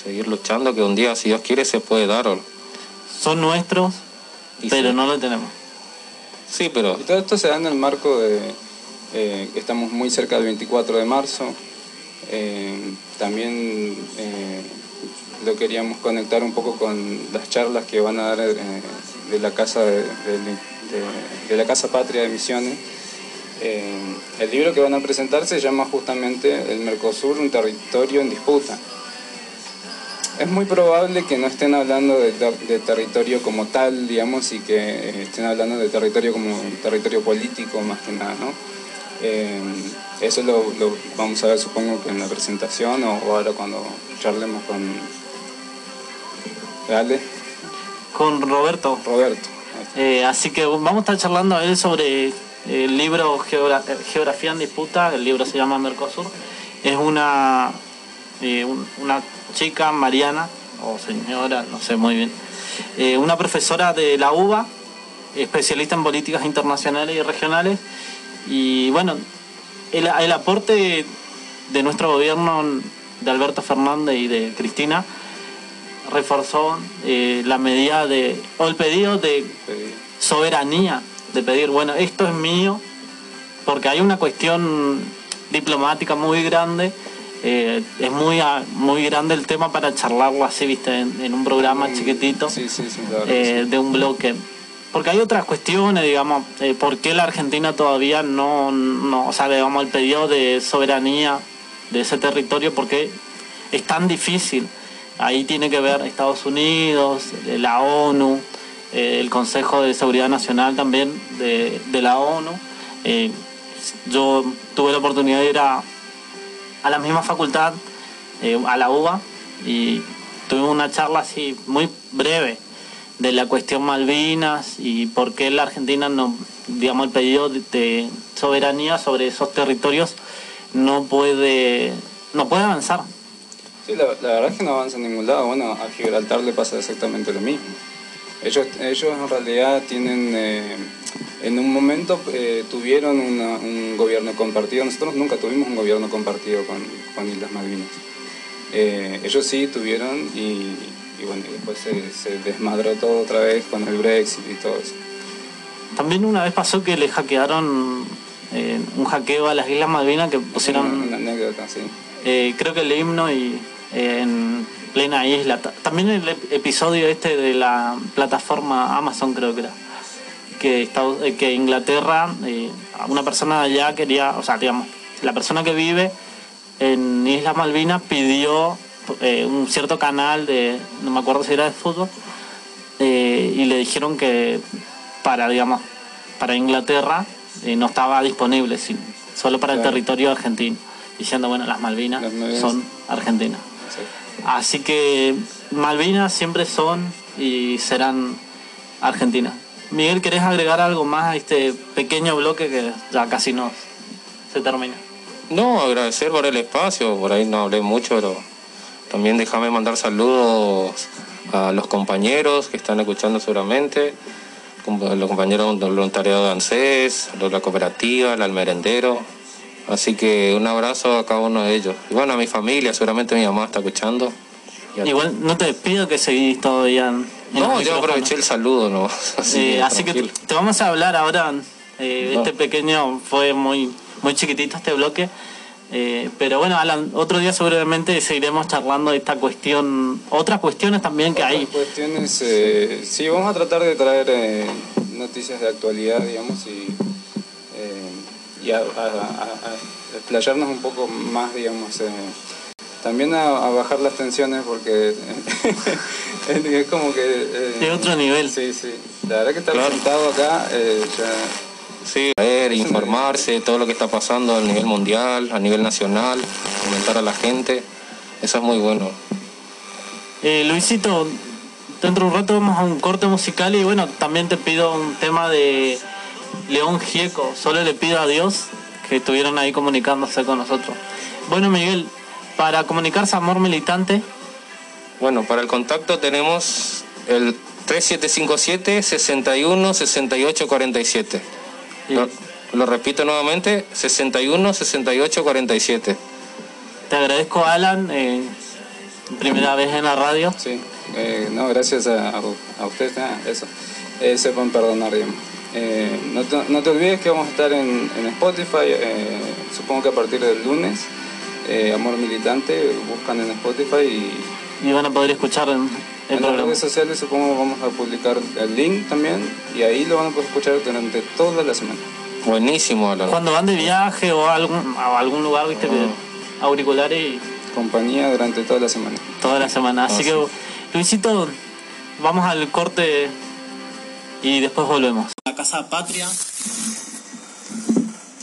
Seguir luchando, que un día, si Dios quiere, se puede dar. Son nuestros, pero no lo tenemos. Sí, pero... Y todo esto se da en el marco de eh, estamos muy cerca del 24 de marzo. Eh, también eh, lo queríamos conectar un poco con las charlas que van a dar de la casa de, de la casa patria de Misiones eh, el libro que van a presentar se llama justamente El Mercosur, un territorio en disputa. Es muy probable que no estén hablando de, territorio como tal, digamos, y que eh, estén hablando de territorio como territorio político más que nada, ¿no? Eh, eso lo, vamos a ver supongo que en la presentación o, ahora cuando charlemos con... Dale. Con Roberto. Roberto. así que vamos a estar charlando a él sobre el libro Geografía en Disputa, el libro se llama Mercosur, es una, eh, una chica, Mariana, o señora, no sé muy bien, eh, una profesora de la UBA, especialista en políticas internacionales y regionales, y bueno, el, el aporte de nuestro gobierno, de Alberto Fernández y de Cristina, reforzó eh, la medida de, o el pedido de soberanía, de pedir, bueno, esto es mío, porque hay una cuestión diplomática muy grande, eh, es muy, muy grande el tema para charlarlo así, viste, en, un programa chiquitito sí, sí, sí, claro, eh, de un bloque. Porque hay otras cuestiones, digamos, eh, por qué la Argentina todavía no, no, o sea, digamos, el pedido de soberanía de ese territorio, porque es tan difícil. Ahí tiene que ver Estados Unidos, la ONU, el Consejo de Seguridad Nacional también de, de la ONU. Eh, yo tuve la oportunidad de ir a, a la misma facultad, eh, a la UBA, y tuvimos una charla así muy breve de la cuestión Malvinas y por qué la Argentina no, digamos, el pedido de, de soberanía sobre esos territorios no puede, no puede avanzar. Sí, la, la verdad es que no avanza en ningún lado. Bueno, a Gibraltar le pasa exactamente lo mismo. Ellos, ellos en realidad tienen, eh, en un momento eh, tuvieron una- un gobierno compartido. Nosotros nunca tuvimos un gobierno compartido con, con Islas Malvinas. Eh, ellos sí tuvieron y, y bueno, después se, se desmadró todo otra vez con el Brexit y todo eso. También una vez pasó que le hackearon un hackeo a las Islas Malvinas que pusieron... Una, una anécdota, sí. Creo que el himno y en plena isla. Ta- También el ep- episodio este de la plataforma Amazon creo que era. Que, Estados- eh, que Inglaterra, eh, una persona de allá quería, o sea, digamos, la persona que vive en Islas Malvinas pidió eh, un cierto canal de, no me acuerdo si era de fútbol, eh, y le dijeron que para, digamos, para Inglaterra eh, no estaba disponible, sin- solo para el territorio argentino, diciendo, bueno, las Malvinas, Las Malvinas. son argentinas. sí. Así que Malvinas siempre son y serán argentinas. Miguel, ¿querés agregar algo más a este pequeño bloque que ya casi nos se termina? No, agradecer por el espacio, por ahí no hablé mucho, pero también déjame mandar saludos a los compañeros que están escuchando seguramente, los compañeros del voluntariado de ANSES, la cooperativa, el almerendero. Así que un abrazo a cada uno de ellos. Y bueno, a mi familia, seguramente mi mamá está escuchando. Igual no te despido que seguís todavía No, yo aproveché el saludo, ¿no? Así, Eh, así que tranquilo. te vamos a hablar ahora. eh, No. Este pequeño fue muy, muy chiquitito este bloque. eh, pero bueno, Alan, otro día seguramente seguiremos charlando de esta cuestión, otras cuestiones también que hay. Cuestiones, eh, sí, vamos a tratar de traer eh, noticias de actualidad, digamos, y, y a, a- a- a explayarnos un poco más, digamos, eh, también a, a bajar las tensiones porque es como que... eh, De otro nivel. Sí, sí, la verdad que estar Claro. sentado acá eh, ya... Sí, leer, informarse, todo lo que está pasando a nivel mundial, a nivel nacional, comentar a la gente, eso es muy bueno. Eh, Luisito, dentro de un rato vamos a un corte musical y bueno, también te pido un tema de León Gieco, solo le pido a Dios que estuvieron ahí comunicándose con nosotros. Bueno Miguel, para comunicarse a Amor Militante, Bueno, para el contacto tenemos el 3757 61 68 47. Sí. Lo, lo repito nuevamente, 61 68 47. te agradezco Alan, eh, primera vez en la radio. Sí, eh, no, gracias a, a ustedes, ah, eso. Eh, sepan perdonar, digamos. Eh, no, te, no te olvides que vamos a estar en, en Spotify, eh, supongo que a partir del lunes. eh, Amor Militante, buscan en Spotify y Y van a poder escuchar en el en las redes sociales supongo vamos a publicar el link también y ahí lo van a poder escuchar durante toda la semana. Buenísimo. Cuando van de viaje o a algún, a algún lugar, viste, que auriculares y Compañía durante toda la semana. toda la semana. Así Ah, que, Luisito, vamos al corte y después volvemos. Casa Patria.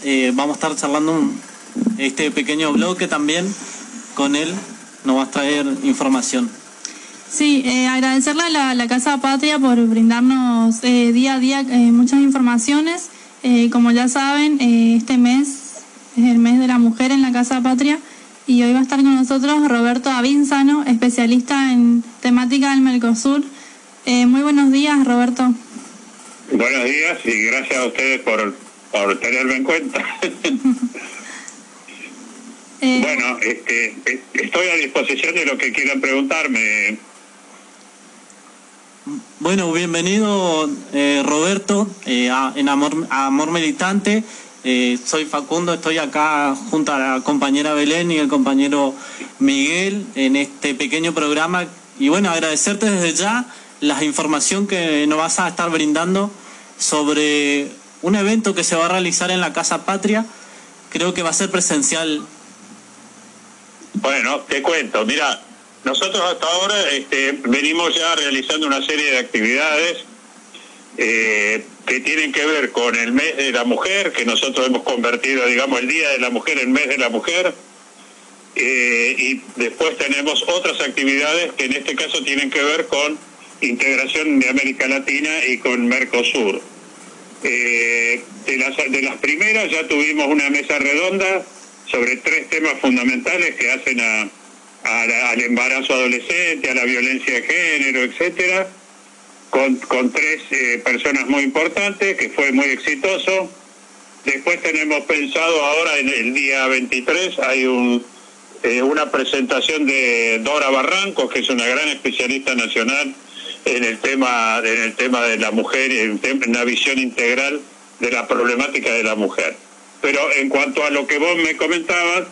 Eh, vamos a estar charlando un- este pequeño bloque también con él. Nos va a traer información. Sí, eh, agradecerle a la, Casa Patria por brindarnos eh, día a día muchas informaciones. Como ya saben, este mes es el mes de la mujer en la Casa Patria y hoy va a estar con nosotros Roberto Avinzano, especialista en temática del Mercosur. Muy buenos días, Roberto. Buenos días y gracias a ustedes por, por tenerme en cuenta. Eh, bueno, este, estoy a disposición de lo que quieran preguntarme. Bueno, bienvenido eh, Roberto eh, en Amor, Amor Militante. Eh, soy Facundo, estoy acá junto a la compañera Belén y el compañero Miguel en este pequeño programa. Y bueno, agradecerte desde ya la información que nos vas a estar brindando sobre un evento que se va a realizar en la Casa Patria. Creo que va a ser presencial. Bueno, te cuento, mira, nosotros hasta ahora este, venimos ya realizando una serie de actividades eh, que tienen que ver con el mes de la mujer, que nosotros hemos convertido, digamos, el Día de la Mujer en mes de la mujer. Eh, y después tenemos otras actividades que en este caso tienen que ver con integración de América Latina y con Mercosur. Eh, de, las, de las primeras ya tuvimos una mesa redonda sobre tres temas fundamentales que hacen a, al embarazo adolescente, a la violencia de género, etcétera, con, con tres eh, personas muy importantes, que fue muy exitoso. Después tenemos pensado ahora en el día 23, hay un, eh, una presentación de Dora Barranco, que es una gran especialista nacional en el tema, en el tema de la mujer, en una visión integral de la problemática de la mujer. Pero en cuanto a lo que vos me comentabas,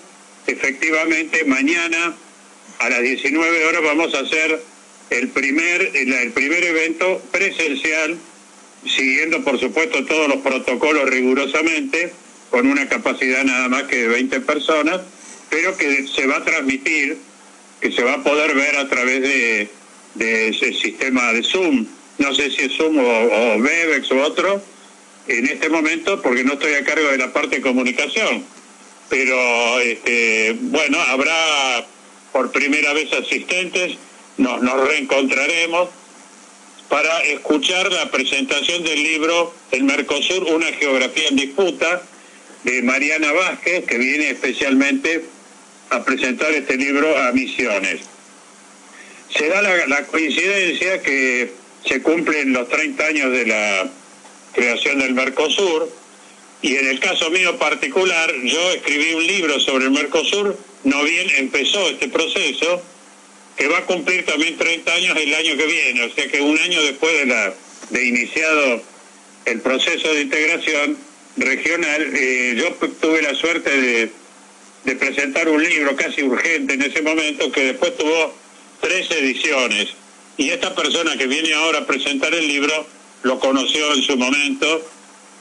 efectivamente mañana a las 19 horas vamos a hacer el primer, el primer evento presencial, siguiendo por supuesto todos los protocolos rigurosamente, con una capacidad nada más que de 20 personas, pero que se va a transmitir, que se va a poder ver a través de, ese sistema de Zoom. No sé si es Zoom o, o o otro, en este momento, porque no estoy a cargo de la parte de comunicación. Pero, este, bueno, habrá por primera vez asistentes, nos, nos reencontraremos para escuchar la presentación del libro El Mercosur, una geografía en disputa, de Mariana Vázquez, que viene especialmente a presentar este libro a Misiones. Se da la, coincidencia que se cumplen los 30 años de la creación del Mercosur, y en el caso mío particular, yo escribí un libro sobre el Mercosur no bien empezó este proceso, que va a cumplir también 30 años el año que viene, o sea que un año después de, la, de iniciado el proceso de integración regional, eh, yo tuve la suerte de, de presentar un libro casi urgente en ese momento que después tuvo tres ediciones. Y esta persona que viene ahora a presentar el libro lo conoció en su momento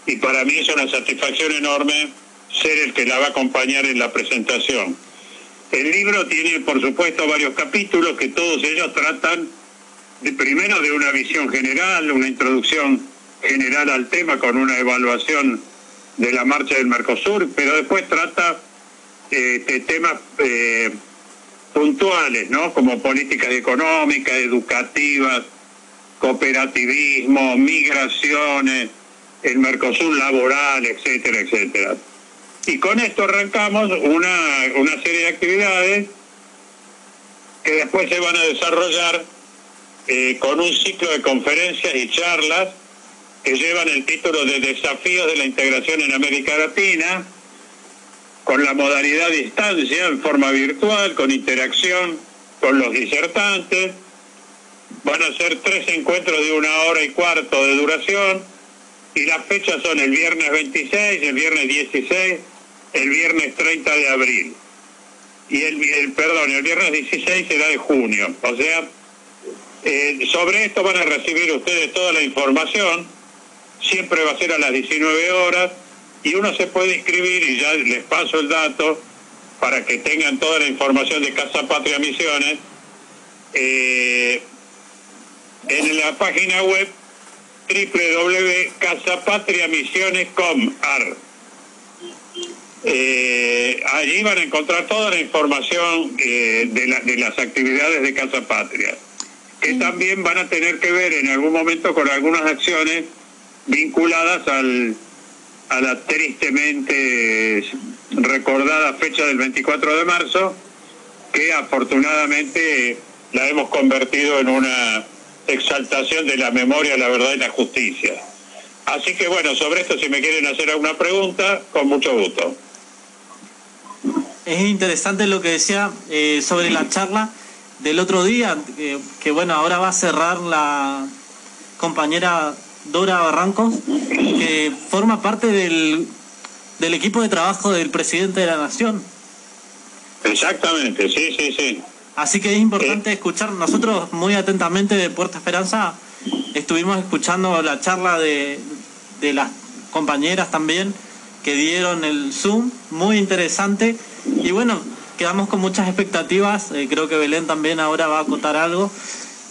y para mí es una satisfacción enorme ser el que la va a acompañar en la presentación. El libro tiene, por supuesto, varios capítulos que todos ellos tratan primero de una visión general, una introducción general al tema con una evaluación de la marcha del Mercosur, pero después trata eh, de temas eh, puntuales, ¿no? Como políticas económicas, educativas, cooperativismo, migraciones, el Mercosur laboral, etcétera, etcétera. Y con esto arrancamos una, una serie de actividades que después se van a desarrollar eh, con un ciclo de conferencias y charlas que llevan el título de Desafíos de la Integración en América Latina, con la modalidad distancia en forma virtual, con interacción con los disertantes. Van a ser tres encuentros de una hora y cuarto de duración y las fechas son el viernes 26, el viernes 16 el viernes 30 de abril. Y el, perdón, el viernes 16 será de junio. O sea, eh, sobre esto van a recibir ustedes toda la información. Siempre va a ser a las 19 horas. Y uno se puede inscribir y ya les paso el dato para que tengan toda la información de Casa Patria Misiones. Eh, en la página web www.casapatriamisiones.com.ar eh, allí van a encontrar toda la información eh, de, de, las actividades de Casa Patria, que también van a tener que ver en algún momento con algunas acciones vinculadas al, a la tristemente recordada fecha del 24 de marzo, que afortunadamente la hemos convertido en una exaltación de la memoria, la verdad y la justicia. Así que bueno, sobre esto si me quieren hacer alguna pregunta, con mucho gusto es interesante lo que decía eh, sobre la charla del otro día, que bueno, ahora va a cerrar la, compañera Dora Barrancos, que forma parte del, del equipo de trabajo del presidente de la Nación. Exactamente, sí, sí, sí. Así que es importante escuchar. Nosotros muy atentamente de Puerta Esperanza estuvimos escuchando la charla de, de las compañeras también que dieron el Zoom, muy interesante. Y bueno, quedamos con muchas expectativas. Eh, creo que Belén también ahora va a contar algo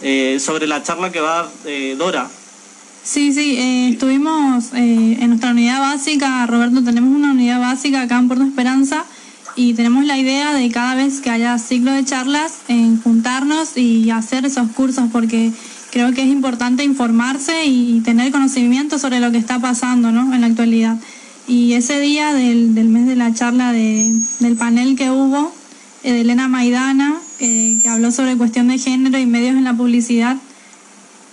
eh, sobre la charla que va a dar eh, Dora. Sí, sí, eh, estuvimos eh, en nuestra unidad básica, Roberto, tenemos una unidad básica acá en Puerto Esperanza y tenemos la idea de cada vez que haya ciclo de charlas, en juntarnos y hacer esos cursos porque creo que es importante informarse y tener conocimiento sobre lo que está pasando ¿no? en la actualidad. Y ese día del, del mes de la charla de, del panel que hubo, eh, de Elena Maidana, eh, que habló sobre cuestión de género y medios en la publicidad,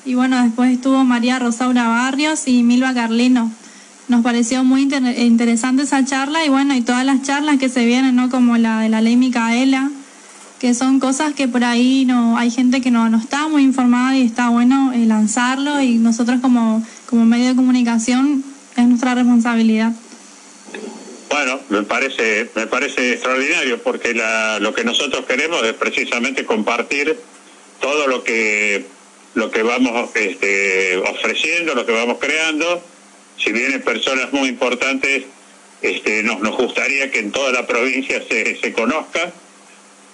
y bueno, después estuvo María Rosaura Barrios y Milva Carlino. Nos pareció muy inter- interesante esa charla y bueno, y todas las charlas que se vienen, ¿no? Como la de la ley Micaela, que son cosas que por ahí no hay gente que no, no está muy informada y está bueno eh, lanzarlo y nosotros como, como medio de comunicación es nuestra responsabilidad. Bueno, me parece, me parece extraordinario porque la, lo que nosotros queremos es precisamente compartir todo lo que lo que vamos este, ofreciendo, lo que vamos creando. Si vienen personas muy importantes, este, nos, nos gustaría que en toda la provincia se, se conozca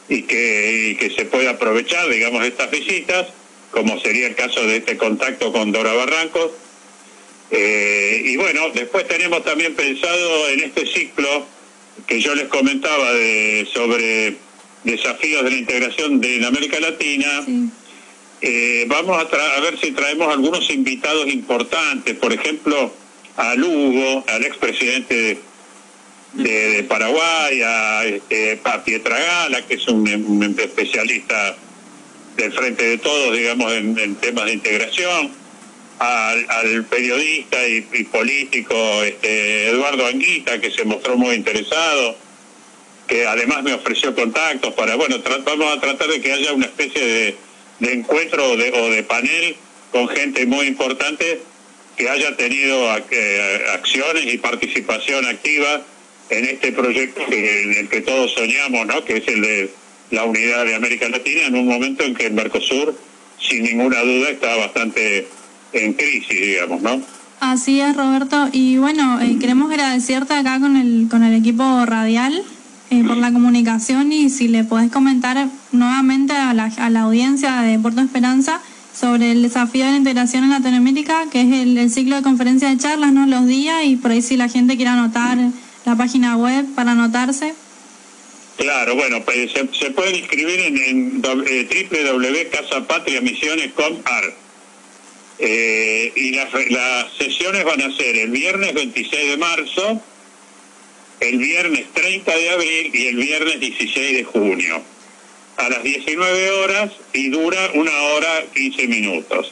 y que, que se pueda aprovechar, digamos, estas visitas, como sería el caso de este contacto con Dora Barrancos. Eh, y bueno, después tenemos también pensado en este ciclo que yo les comentaba de, sobre desafíos de la integración de la América Latina. Eh, vamos a, a ver si traemos algunos invitados importantes, por ejemplo, a Lugo, al expresidente de, de, Paraguay, a, este, a que es un, especialista del Frente de Todos, digamos, en, temas de integración, al, periodista y, político este, Eduardo Anguita, que se mostró muy interesado, que además me ofreció contactos para, bueno, vamos a tratar de que haya una especie de, de encuentro o de, o de panel con gente muy importante que haya tenido eh, acciones y participación activa en este proyecto que, en el que todos soñamos, ¿no? que es el de la unidad de América Latina, en un momento en que el Mercosur, sin ninguna duda, está bastante en crisis, digamos, ¿no? Así es, Roberto. Y bueno, eh, queremos agradecerte acá con el, con el equipo radial eh, por la comunicación y si le podés comentar nuevamente a la, a la audiencia de Puerto Esperanza sobre el desafío de la integración en Latinoamérica, que es el, ciclo de conferencias de charlas, ¿no? Los días y por ahí si la gente quiere anotar la página web para anotarse. Claro, bueno, pues se, se pueden inscribir en, en eh, www.casapatriamisiones.com.ar. Eh, y las sesiones van a ser el viernes 26 de marzo, el viernes 30 de abril y el viernes 16 de junio, a las 19 horas y dura una hora 15 minutos.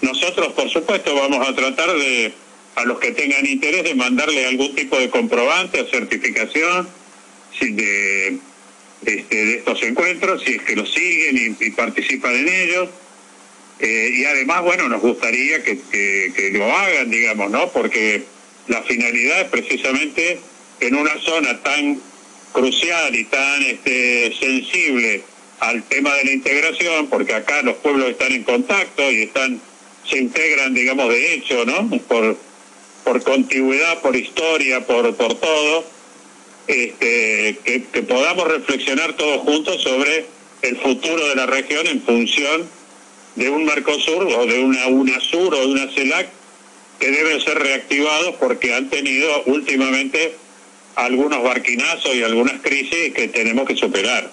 Nosotros, por supuesto, vamos a tratar de, a los que tengan interés, de mandarle algún tipo de comprobante o certificación de, este, de estos encuentros, si es que los siguen y, y participan en ellos. Eh, y además, bueno, nos gustaría que, que lo hagan, digamos, ¿no? Porque la finalidad es precisamente en una zona tan crucial y tan este, sensible al tema de la integración, porque acá los pueblos están en contacto y están se integran, digamos, de hecho, ¿no? Por, por contigüidad, por historia, por, por todo, este, que, que podamos reflexionar todos juntos sobre el futuro de la región en función de un Mercosur o de una UNASUR o de una CELAC que deben ser reactivados porque han tenido últimamente algunos barquinazos y algunas crisis que tenemos que superar.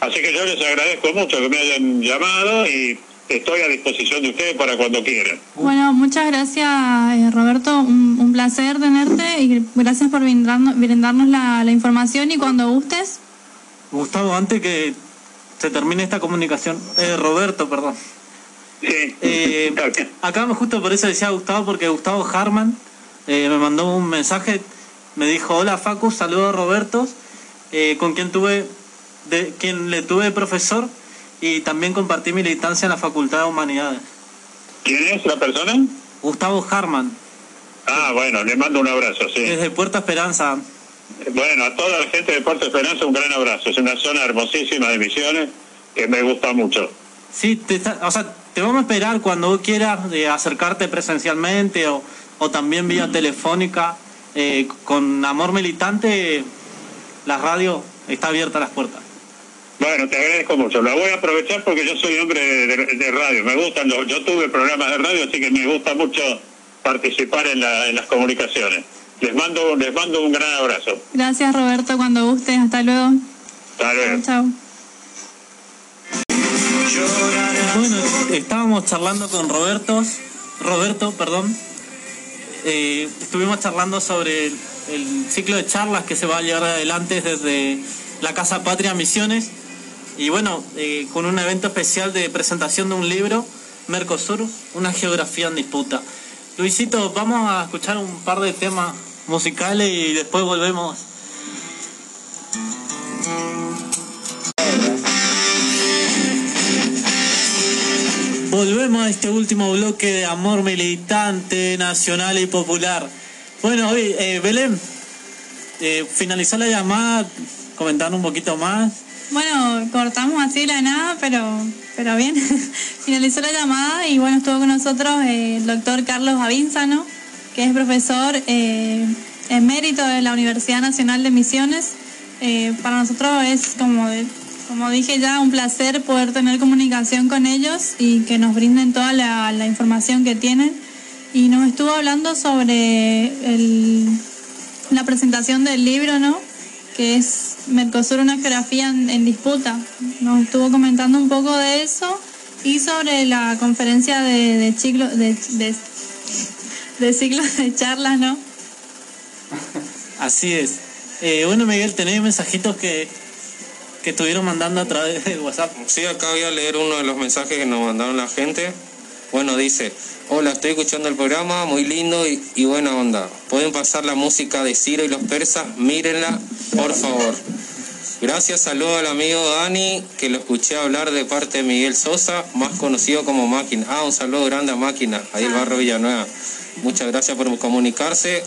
Así que yo les agradezco mucho que me hayan llamado y estoy a disposición de ustedes para cuando quieran. Bueno, muchas gracias eh, Roberto, un, un placer tenerte y gracias por brindarnos, brindarnos la, la información y cuando gustes. Gustavo, antes que se termine esta comunicación, eh, Roberto, perdón. Sí, Eh, acá justo por eso decía Gustavo, porque Gustavo Harman eh, me mandó un mensaje, me dijo, hola Facu, saludo a Roberto, eh, con quien tuve, de, quien le tuve de profesor y también compartí militancia en la Facultad de Humanidades. ¿Quién es la persona? Gustavo Harman, Ah, bueno, le mando un abrazo, sí. desde Puerto Esperanza. Bueno, a toda la gente de Puerto Esperanza un gran abrazo. Es una zona hermosísima de Misiones que me gusta mucho. Sí, te, está- o sea, te vamos a esperar cuando quieras de acercarte presencialmente o, o también vía telefónica. Eh, con Amor Militante, la radio está abierta a las puertas. Bueno, te agradezco mucho. La voy a aprovechar porque yo soy hombre de, de radio. Me gustan los, yo tuve programas de radio, así que me gusta mucho participar en, la- en las comunicaciones. Les mando, les mando un gran abrazo. Gracias Roberto, cuando gustes, hasta luego. Hasta luego. Chao. Bueno, estábamos charlando con Roberto, Roberto, perdón. Eh, estuvimos charlando sobre el, ciclo de charlas que se va a llevar adelante desde la Casa Patria Misiones. Y bueno, eh, con un evento especial de presentación de un libro, Mercosur, una geografía en disputa. Luisito, vamos a escuchar un par de temas musicales y después volvemos. Volvemos a este último bloque de amor militante, nacional y popular. Bueno, hoy, eh, Belén, eh, la llamada, comentar un poquito más. Bueno, cortamos así la nada, pero, pero bien. Finalizó la llamada y bueno, estuvo con nosotros eh, el doctor Carlos Avínzano, que es profesor eh, emérito de la Universidad Nacional de Misiones. Eh, para nosotros es como, como dije ya, un placer poder tener comunicación con ellos y que nos brinden toda la, información que tienen. Y nos estuvo hablando sobre el, la presentación del libro, ¿no? Que es Mercosur, una geografía en, disputa. Nos estuvo comentando un poco de eso y sobre la conferencia de, de, ciclo, de, de, de ciclos de charlas, ¿no? Así es. Eh, bueno, Miguel, tenéis mensajitos que, que estuvieron mandando a través de WhatsApp. Sí, acá voy a leer uno de los mensajes que nos mandaron la gente. Bueno, dice, hola, estoy escuchando el programa, muy lindo y, y buena onda. ¿Pueden pasar la música de Ciro y los persas? Mírenla, por favor. Gracias, saludo al amigo Dani, que lo escuché hablar de parte de Miguel Sosa, más conocido como Máquina. Ah, un saludo grande a Máquina, ahí el barrio Villanueva. Muchas gracias por comunicarse,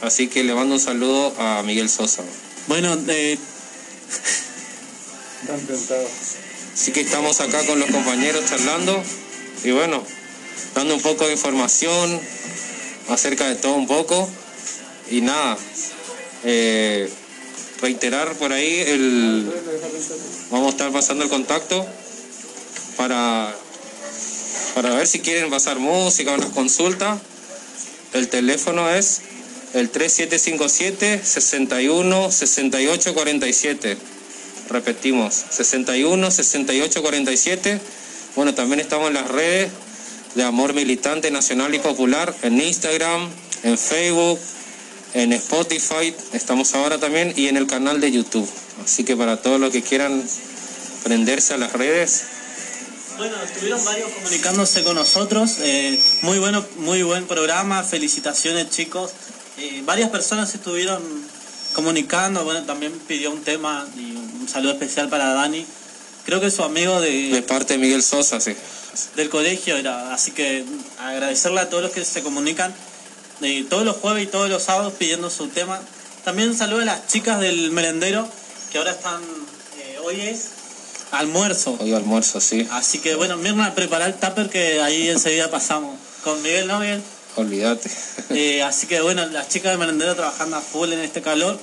así que le mando un saludo a Miguel Sosa. Bueno, eh, Así que estamos acá con los compañeros charlando y bueno, dando un poco de información acerca de todo un poco y nada, eh, reiterar por ahí el vamos a estar pasando el contacto para para ver si quieren pasar música o una consulta. El teléfono es el 3757 61 68 47. Repetimos, 61 68 47. Bueno, también estamos en las redes de Amor Militante Nacional y Popular, en Instagram, en Facebook, en Spotify, estamos ahora también, y en el canal de YouTube. Así que para todos los que quieran prenderse a las redes, Bueno, estuvieron varios comunicándose con nosotros. eh, muy bueno, muy buen programa. Felicitaciones, chicos. Eh, varias personas estuvieron comunicando. Bueno, también pidió un tema un saludo especial para Dani. Creo que es su amigo de de, parte de Miguel Sosa, sí. del colegio era. Así que agradecerle a todos los que se comunican eh, todos los jueves y todos los sábados pidiendo su tema. También un saludo a las chicas del merendero que ahora están. eh, hoy es almuerzo. Hoy almuerzo, sí. Así que bueno, Mirna, prepara el tupper que ahí enseguida pasamos. Con Miguel, ¿no, Miguel? Olvídate. Eh, así que bueno, las chicas de merendero trabajando a full en este calor.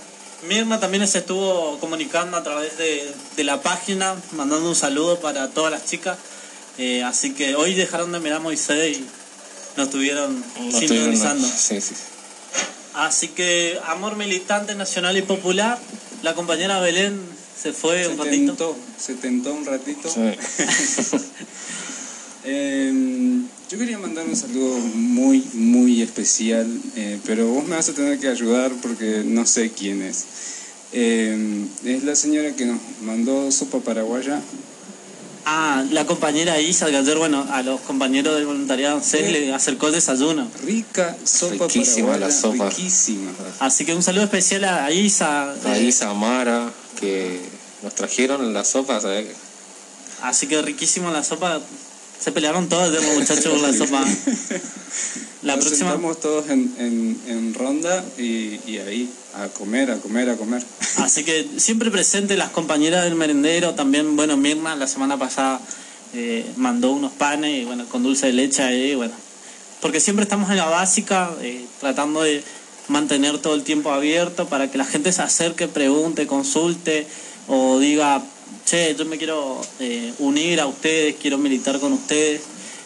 Mirna también se estuvo comunicando a través de, de la página, mandando un saludo para todas las chicas. Eh, así que hoy dejaron de mirar a Moisés y nos estuvieron No sintonizando. viendo. Sí, sí. Así que amor militante nacional y popular. La compañera Belén se fue Se un ratito. tentó, se tentó un ratito. Sí. Eh, yo quería mandar un saludo muy, muy especial, eh, pero vos me vas a tener que ayudar porque no sé quién es. Eh, es la señora que nos mandó sopa paraguaya. Ah, la compañera Isa, que ayer, bueno, a los compañeros del voluntariado se Sí. le acercó el desayuno. Rica sopa Riquísima paraguaya. la sopa. Riquísima. Así que un saludo especial a Isa. A eh, Isa Mara, que nos trajeron la sopa, ¿sabes? Así que riquísima la sopa. Se pelearon todos los muchachos por la sopa. La Nos próxima. Estamos todos en, en, en ronda y, y, ahí a comer, a comer, a comer. Así que siempre presente las compañeras del merendero. También, bueno, Mirna la semana pasada eh, mandó unos panes y bueno, con dulce de leche ahí, bueno. Porque siempre estamos en la básica, eh, tratando de mantener todo el tiempo abierto para que la gente se acerque, pregunte, consulte o diga, che, yo me quiero eh, unir a ustedes, quiero militar con ustedes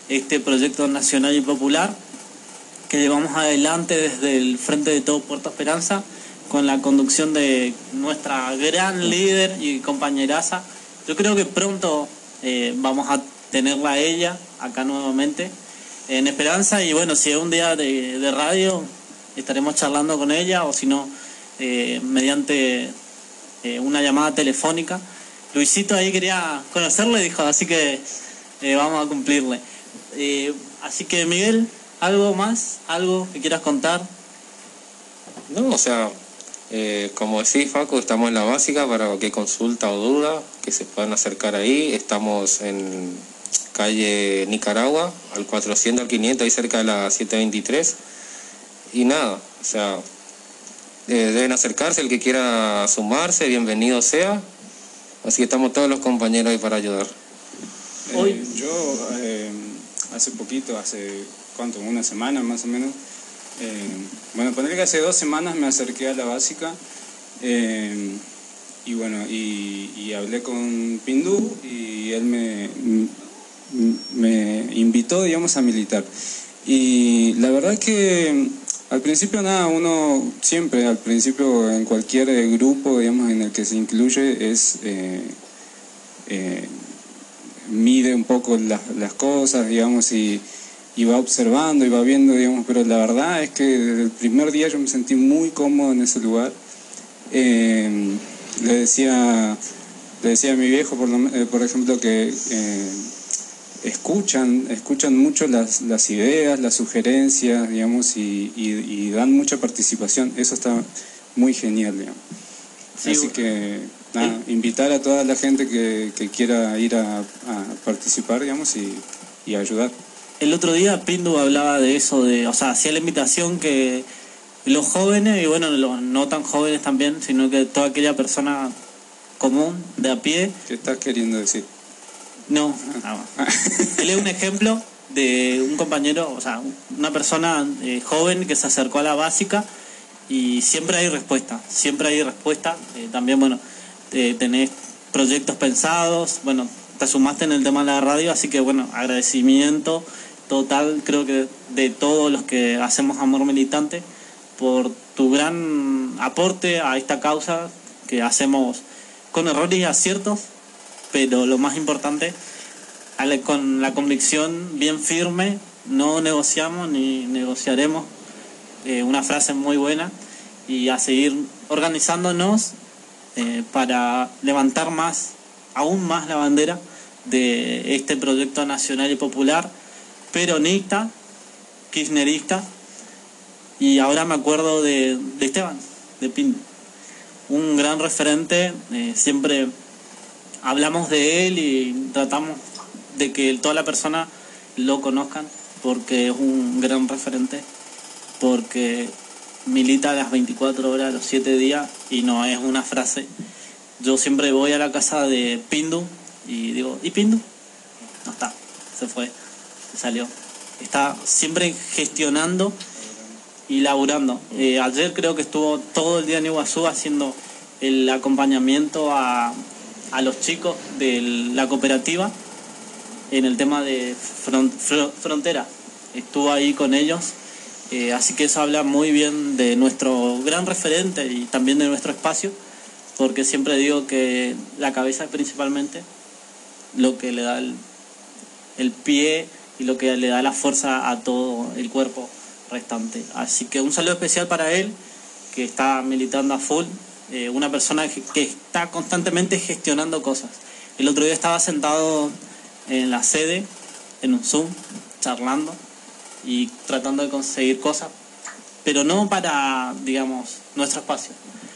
este proyecto nacional y popular que llevamos adelante desde el Frente de Todo Puerto Esperanza con la conducción de nuestra gran líder y compañeraza. Yo creo que pronto eh, vamos a tenerla a ella acá nuevamente en Esperanza y bueno, si es un día de, radio estaremos charlando con ella o si no, eh, mediante una llamada telefónica. Luisito ahí quería conocerle, dijo, así que vamos a cumplirle. así que Miguel, ¿algo más? ¿Algo que quieras contar? No, o sea, eh, como decís, Facu, estamos en la básica para cualquier consulta o duda que se puedan acercar ahí. Estamos en calle Nicaragua, al 400 al 500, ahí cerca de la 723. Y nada, o sea, eh, deben acercarse, el que quiera sumarse, bienvenido sea. Así que estamos todos los compañeros ahí para ayudar. Eh, yo hace poquito, hace cuánto, una semana más o menos, eh, bueno, poner que hace dos semanas me acerqué a la básica eh, y bueno, y, hablé con Pindú y él me, me invitó, digamos, a militar. Y la verdad que al principio nada, uno siempre, al principio en cualquier grupo, digamos, en el que se incluye es... Eh, mide un poco las, las cosas, digamos, y y va observando y va viendo, digamos, pero la verdad es que desde el primer día yo me sentí muy cómodo en ese lugar. Eh, le decía le decía a mi viejo, por, eh, por ejemplo, que eh, escuchan, escuchan mucho las, las, ideas, las sugerencias, digamos, y, y, dan mucha participación. Eso está muy genial, digamos. Así que, nada, invitar a toda la gente que, que quiera ir a, a participar, digamos, y, y ayudar el otro día Pindu hablaba de eso, de, o sea, hacía la invitación que los jóvenes, y bueno, los no tan jóvenes también, sino que toda aquella persona común, de a pie. ¿Qué estás queriendo decir? No, ah. él es un ejemplo de un compañero, o sea, una persona eh, joven que se acercó a la básica y siempre hay respuesta, siempre hay respuesta. Eh, también, bueno, tenés proyectos pensados, bueno, te sumaste en el tema de la radio, así que bueno, agradecimiento total creo que de todos los que hacemos Amor Militante por tu gran aporte a esta causa que hacemos con errores y aciertos, pero lo más importante, con la convicción bien firme, no negociamos ni negociaremos, eh, una frase muy buena, y a seguir organizándonos eh, para levantar más, aún más la bandera de este proyecto nacional y popular peronista, kirchnerista, y ahora me acuerdo de, Esteban, de Pinto, un gran referente, eh, siempre hablamos de él y tratamos de que toda la persona lo conozcan porque es un gran referente, porque milita las 24 horas, los 7 días y no es una frase. Yo siempre voy a la casa de Pindu y digo, ¿y Pindu? No está, se fue salió. Está siempre gestionando y laburando. Eh, ayer creo que estuvo todo el día en Iguazú haciendo el acompañamiento a, a los chicos de la cooperativa en el tema de frontera. Estuvo ahí con ellos, eh, así que eso habla muy bien de nuestro gran referente y también de nuestro espacio, porque siempre digo que la cabeza es principalmente lo que le da el, el pie y lo que le da la fuerza a todo el cuerpo restante. Así que un saludo especial para él, que está militando a full, eh, una persona que, está constantemente gestionando cosas. El otro día estaba sentado en la sede, en un Zoom, charlando y tratando de conseguir cosas, pero no para, digamos, nuestro espacio,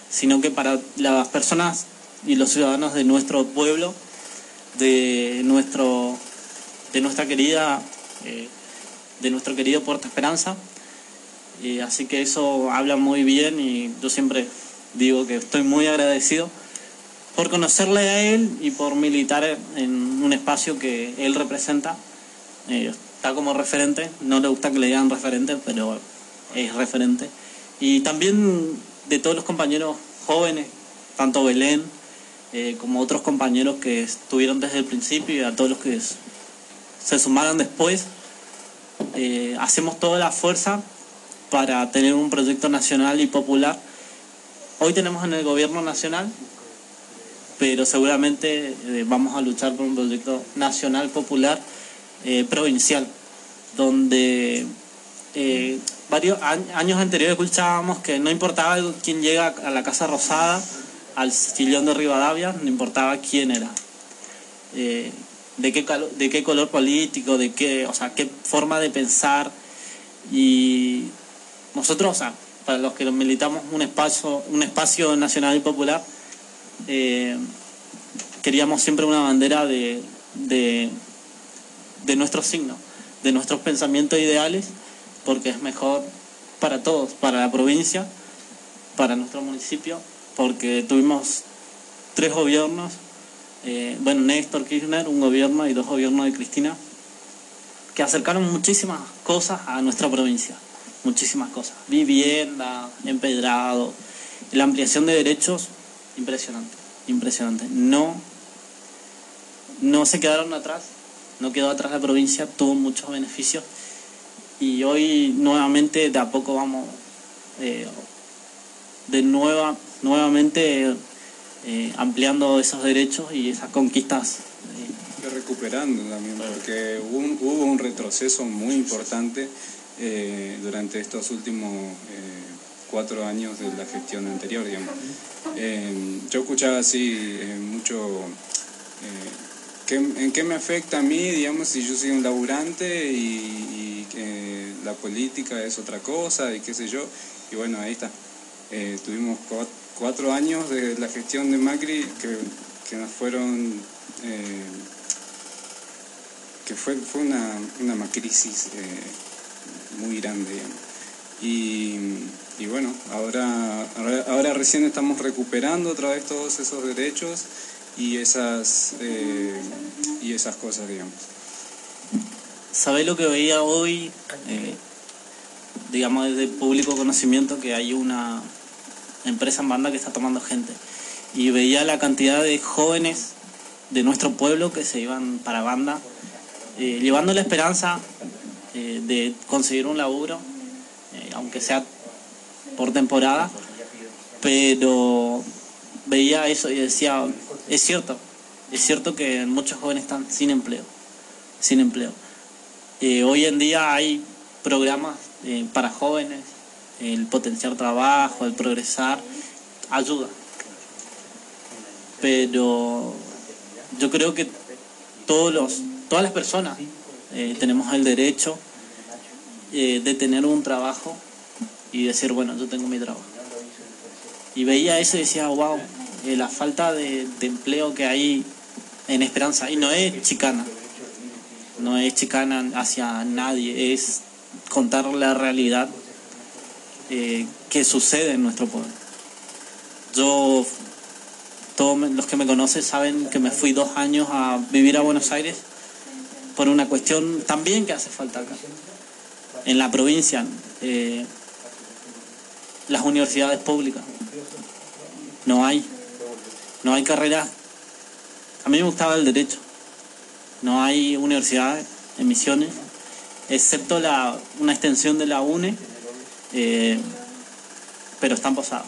sino que para las personas y los ciudadanos de nuestro pueblo, de nuestro de nuestra querida, de nuestro querido Puerto Esperanza. así que eso habla muy bien y yo siempre digo que estoy muy agradecido por conocerle a él y por militar en un espacio que él representa. está como referente, no le gusta que le digan referente, pero es referente. Y también de todos los compañeros jóvenes, tanto Belén eh, como otros compañeros que estuvieron desde el principio y a todos los que se sumaron después. Eh, hacemos toda la fuerza para tener un proyecto nacional y popular. Hoy tenemos en el gobierno nacional, pero seguramente eh, vamos a luchar por un proyecto nacional popular provincial, donde varios años anteriores escuchábamos que no importaba quién llega a la Casa Rosada, al sillón de Rivadavia, no importaba quién era. Eh, de, qué de qué color político, de qué, o sea, qué forma de pensar. Y nosotros, o sea, para los que militamos un espacio, un espacio nacional y popular, eh, queríamos siempre una bandera de, de, de nuestro signo, de nuestros pensamientos ideales porque es mejor para todos, para la provincia, para nuestro municipio, porque tuvimos tres gobiernos, eh, bueno, Néstor Kirchner, un gobierno y dos gobiernos de Cristina, que acercaron muchísimas cosas a nuestra provincia, muchísimas cosas, vivienda, empedrado, la ampliación de derechos, impresionante, impresionante. No, no se quedaron atrás, no quedó atrás la provincia, tuvo muchos beneficios y hoy nuevamente de a poco vamos eh, de nueva, nuevamente eh, ampliando esos derechos y esas conquistas. Eh. Recuperando también, porque hubo un, retroceso muy importante durante estos últimos cuatro años de la gestión anterior, digamos. yo escuchaba así mucho ¿en qué me afecta a mí, digamos, si yo soy un laburante y, que la política es otra cosa y qué sé yo? Y bueno, ahí está. Eh, tuvimos cuatro años de la gestión de Macri que, nos fueron... Eh, que fue, fue una, una crisis eh, muy grande, digamos. Y, bueno, ahora, ahora recién estamos recuperando otra vez todos esos derechos y esas, eh, y esas cosas, digamos. ¿Sabés lo que veía hoy? Eh, digamos, desde público conocimiento que hay una empresa en banda que está tomando gente. Y veía la cantidad de jóvenes de nuestro pueblo que se iban para banda, eh, llevando la esperanza de conseguir un laburo, aunque sea por temporada, pero veía eso y decía, es cierto, es cierto que muchos jóvenes están sin empleo, sin empleo. Eh, hoy en día hay programas eh, para jóvenes, el potenciar trabajo, el progresar, ayuda. Pero yo creo que todos los, todas las personas eh, tenemos el derecho de tener un trabajo y decir, bueno, yo tengo mi trabajo. Y veía eso y decía, wow, eh, la falta de, empleo que hay en Esperanza. Y no es chicana, no es chicana hacia nadie, es contar la realidad eh, que sucede en nuestro pueblo. Yo, todos los que me conocen saben que me fui dos años a vivir a Buenos Aires por una cuestión también que hace falta acá. En la provincia, eh, las universidades públicas, no hay. No hay carrera. A mí me gustaba el derecho. No hay universidades en Misiones, excepto la, una extensión de la UNE, eh, pero están posadas.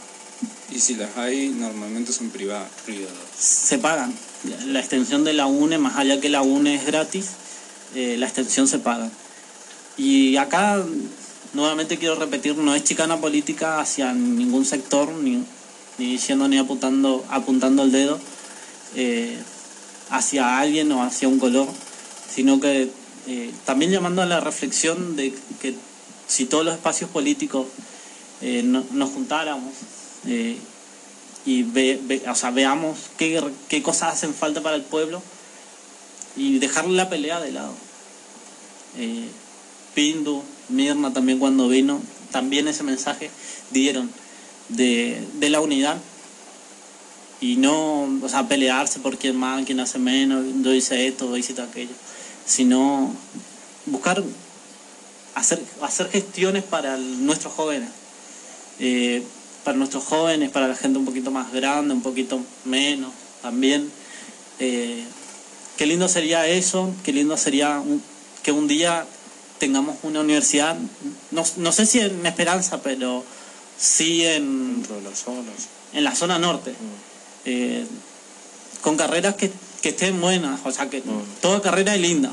Y si las hay, normalmente son privadas. Se pagan. La extensión de la UNE, más allá que la UNE es gratis, eh, la extensión se paga. Y acá, nuevamente quiero repetir, no es chicana política hacia ningún sector, ni, ni diciendo ni apuntando, apuntando el dedo eh, hacia alguien o hacia un color, sino que eh, también llamando a la reflexión de que si todos los espacios políticos nos juntáramos y veamos qué, qué cosas hacen falta para el pueblo y dejarle la pelea de lado, eh, Pindu, Mirna también cuando vino, también ese mensaje dieron de, de la unidad. Y no, o sea, pelearse por quién más, quién hace menos, yo hice esto, yo hice aquello, sino buscar hacer, hacer gestiones para nuestros jóvenes, eh, para nuestros jóvenes, para la gente un poquito más grande, un poquito menos también. Eh, qué lindo sería eso, qué lindo sería que un día tengamos una universidad, no, no sé si en Esperanza, pero sí en, en la zona norte. Mm. Eh, con carreras que, estén buenas, o sea que mm. toda carrera es linda,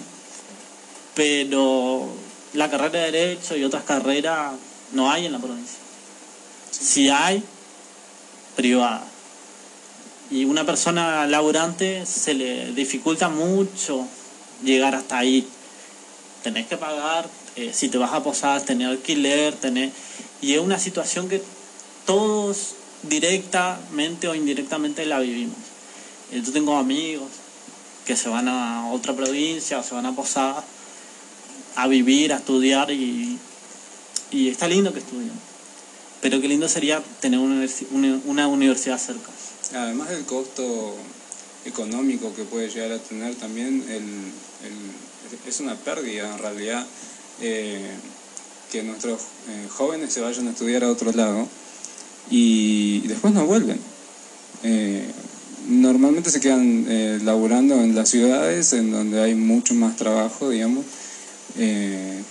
pero la carrera de Derecho y otras carreras no hay en la provincia. Si hay, privada. Y una persona laburante se le dificulta mucho llegar hasta ahí. Tenés que pagar, eh, si te vas a posar, tener alquiler, tener... Y es una situación que todos directamente o indirectamente la vivimos. Yo tengo amigos que se van a otra provincia o se van a posar a vivir, a estudiar y, y está lindo que estudien. Pero qué lindo sería tener una universidad cerca. Además del costo económico que puede llegar a tener también, el, es una pérdida en realidad eh, que nuestros eh, jóvenes se vayan a estudiar a otro lado y después no vuelven. Eh, normalmente se quedan eh, laburando en las ciudades en donde hay mucho más trabajo, digamos. Eh,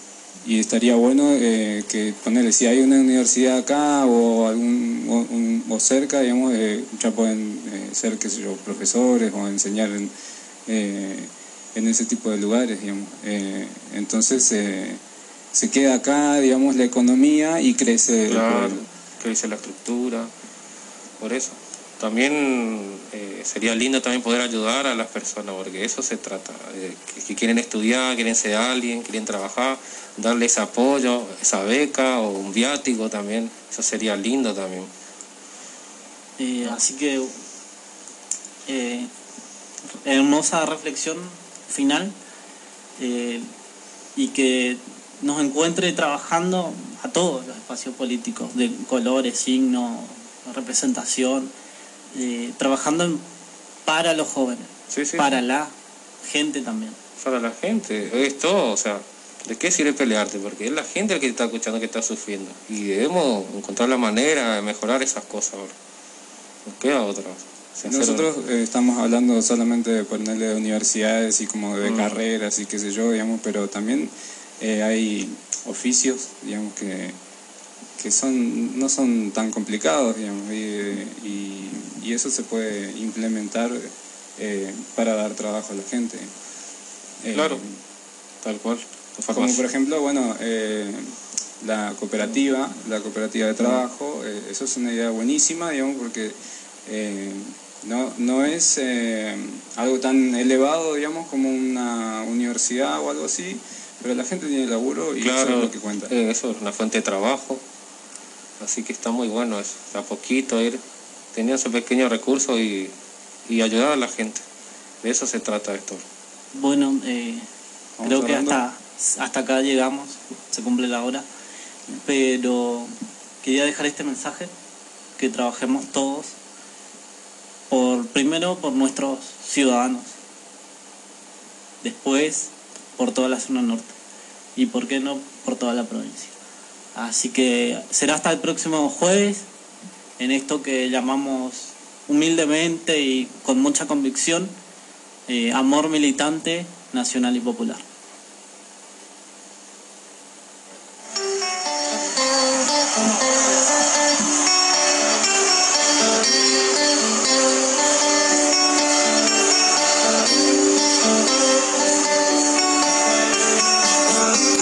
y estaría bueno que ponerle, si hay una universidad acá o, algún, o, cerca, digamos, ya pueden ser, qué sé yo, profesores o enseñar en, en ese tipo de lugares, digamos. entonces se queda acá, digamos, la economía y crece que dice la estructura, por eso. También eh, sería lindo también poder ayudar a las personas, porque eso se trata, que, quieren estudiar, quieren ser alguien, quieren trabajar, darle ese apoyo, esa beca o un viático también, eso sería lindo también. Eh, así que, eh, hermosa reflexión final y que nos encuentre trabajando a todos los espacios políticos, de colores, signos, representación, eh, trabajando para los jóvenes, para la gente también. Para la gente, es todo, o sea, ¿de qué sirve pelearte? Porque es la gente el que está escuchando, que está sufriendo. Y debemos encontrar la manera de mejorar esas cosas ahora. Nos queda otra. Nosotros eh, estamos hablando solamente de ponerle de universidades y como de mm. carreras y qué sé yo, digamos, pero también eh, hay oficios, digamos, que, que son, no son tan complicados, digamos, y, eso se puede implementar eh, para dar trabajo a la gente. Eh, claro, tal cual. Como por ejemplo, bueno, la cooperativa, la cooperativa de trabajo, eso es una idea buenísima, digamos, porque no, no es algo tan elevado, digamos, como una universidad o algo así, pero la gente tiene laburo y eso es lo que cuenta. Eh, eso es una fuente de trabajo. Así que está muy bueno eso. A poquito ir teniendo ese pequeño recurso y, ayudar a la gente. De eso se trata esto. Bueno, eh, creo que hasta, hasta acá llegamos, se cumple la hora. Pero quería dejar este mensaje, que trabajemos todos, por primero por nuestros ciudadanos, después por toda la zona norte y por qué no por toda la provincia. Así que será hasta el próximo jueves en esto que llamamos humildemente y con mucha convicción eh, amor militante nacional y popular.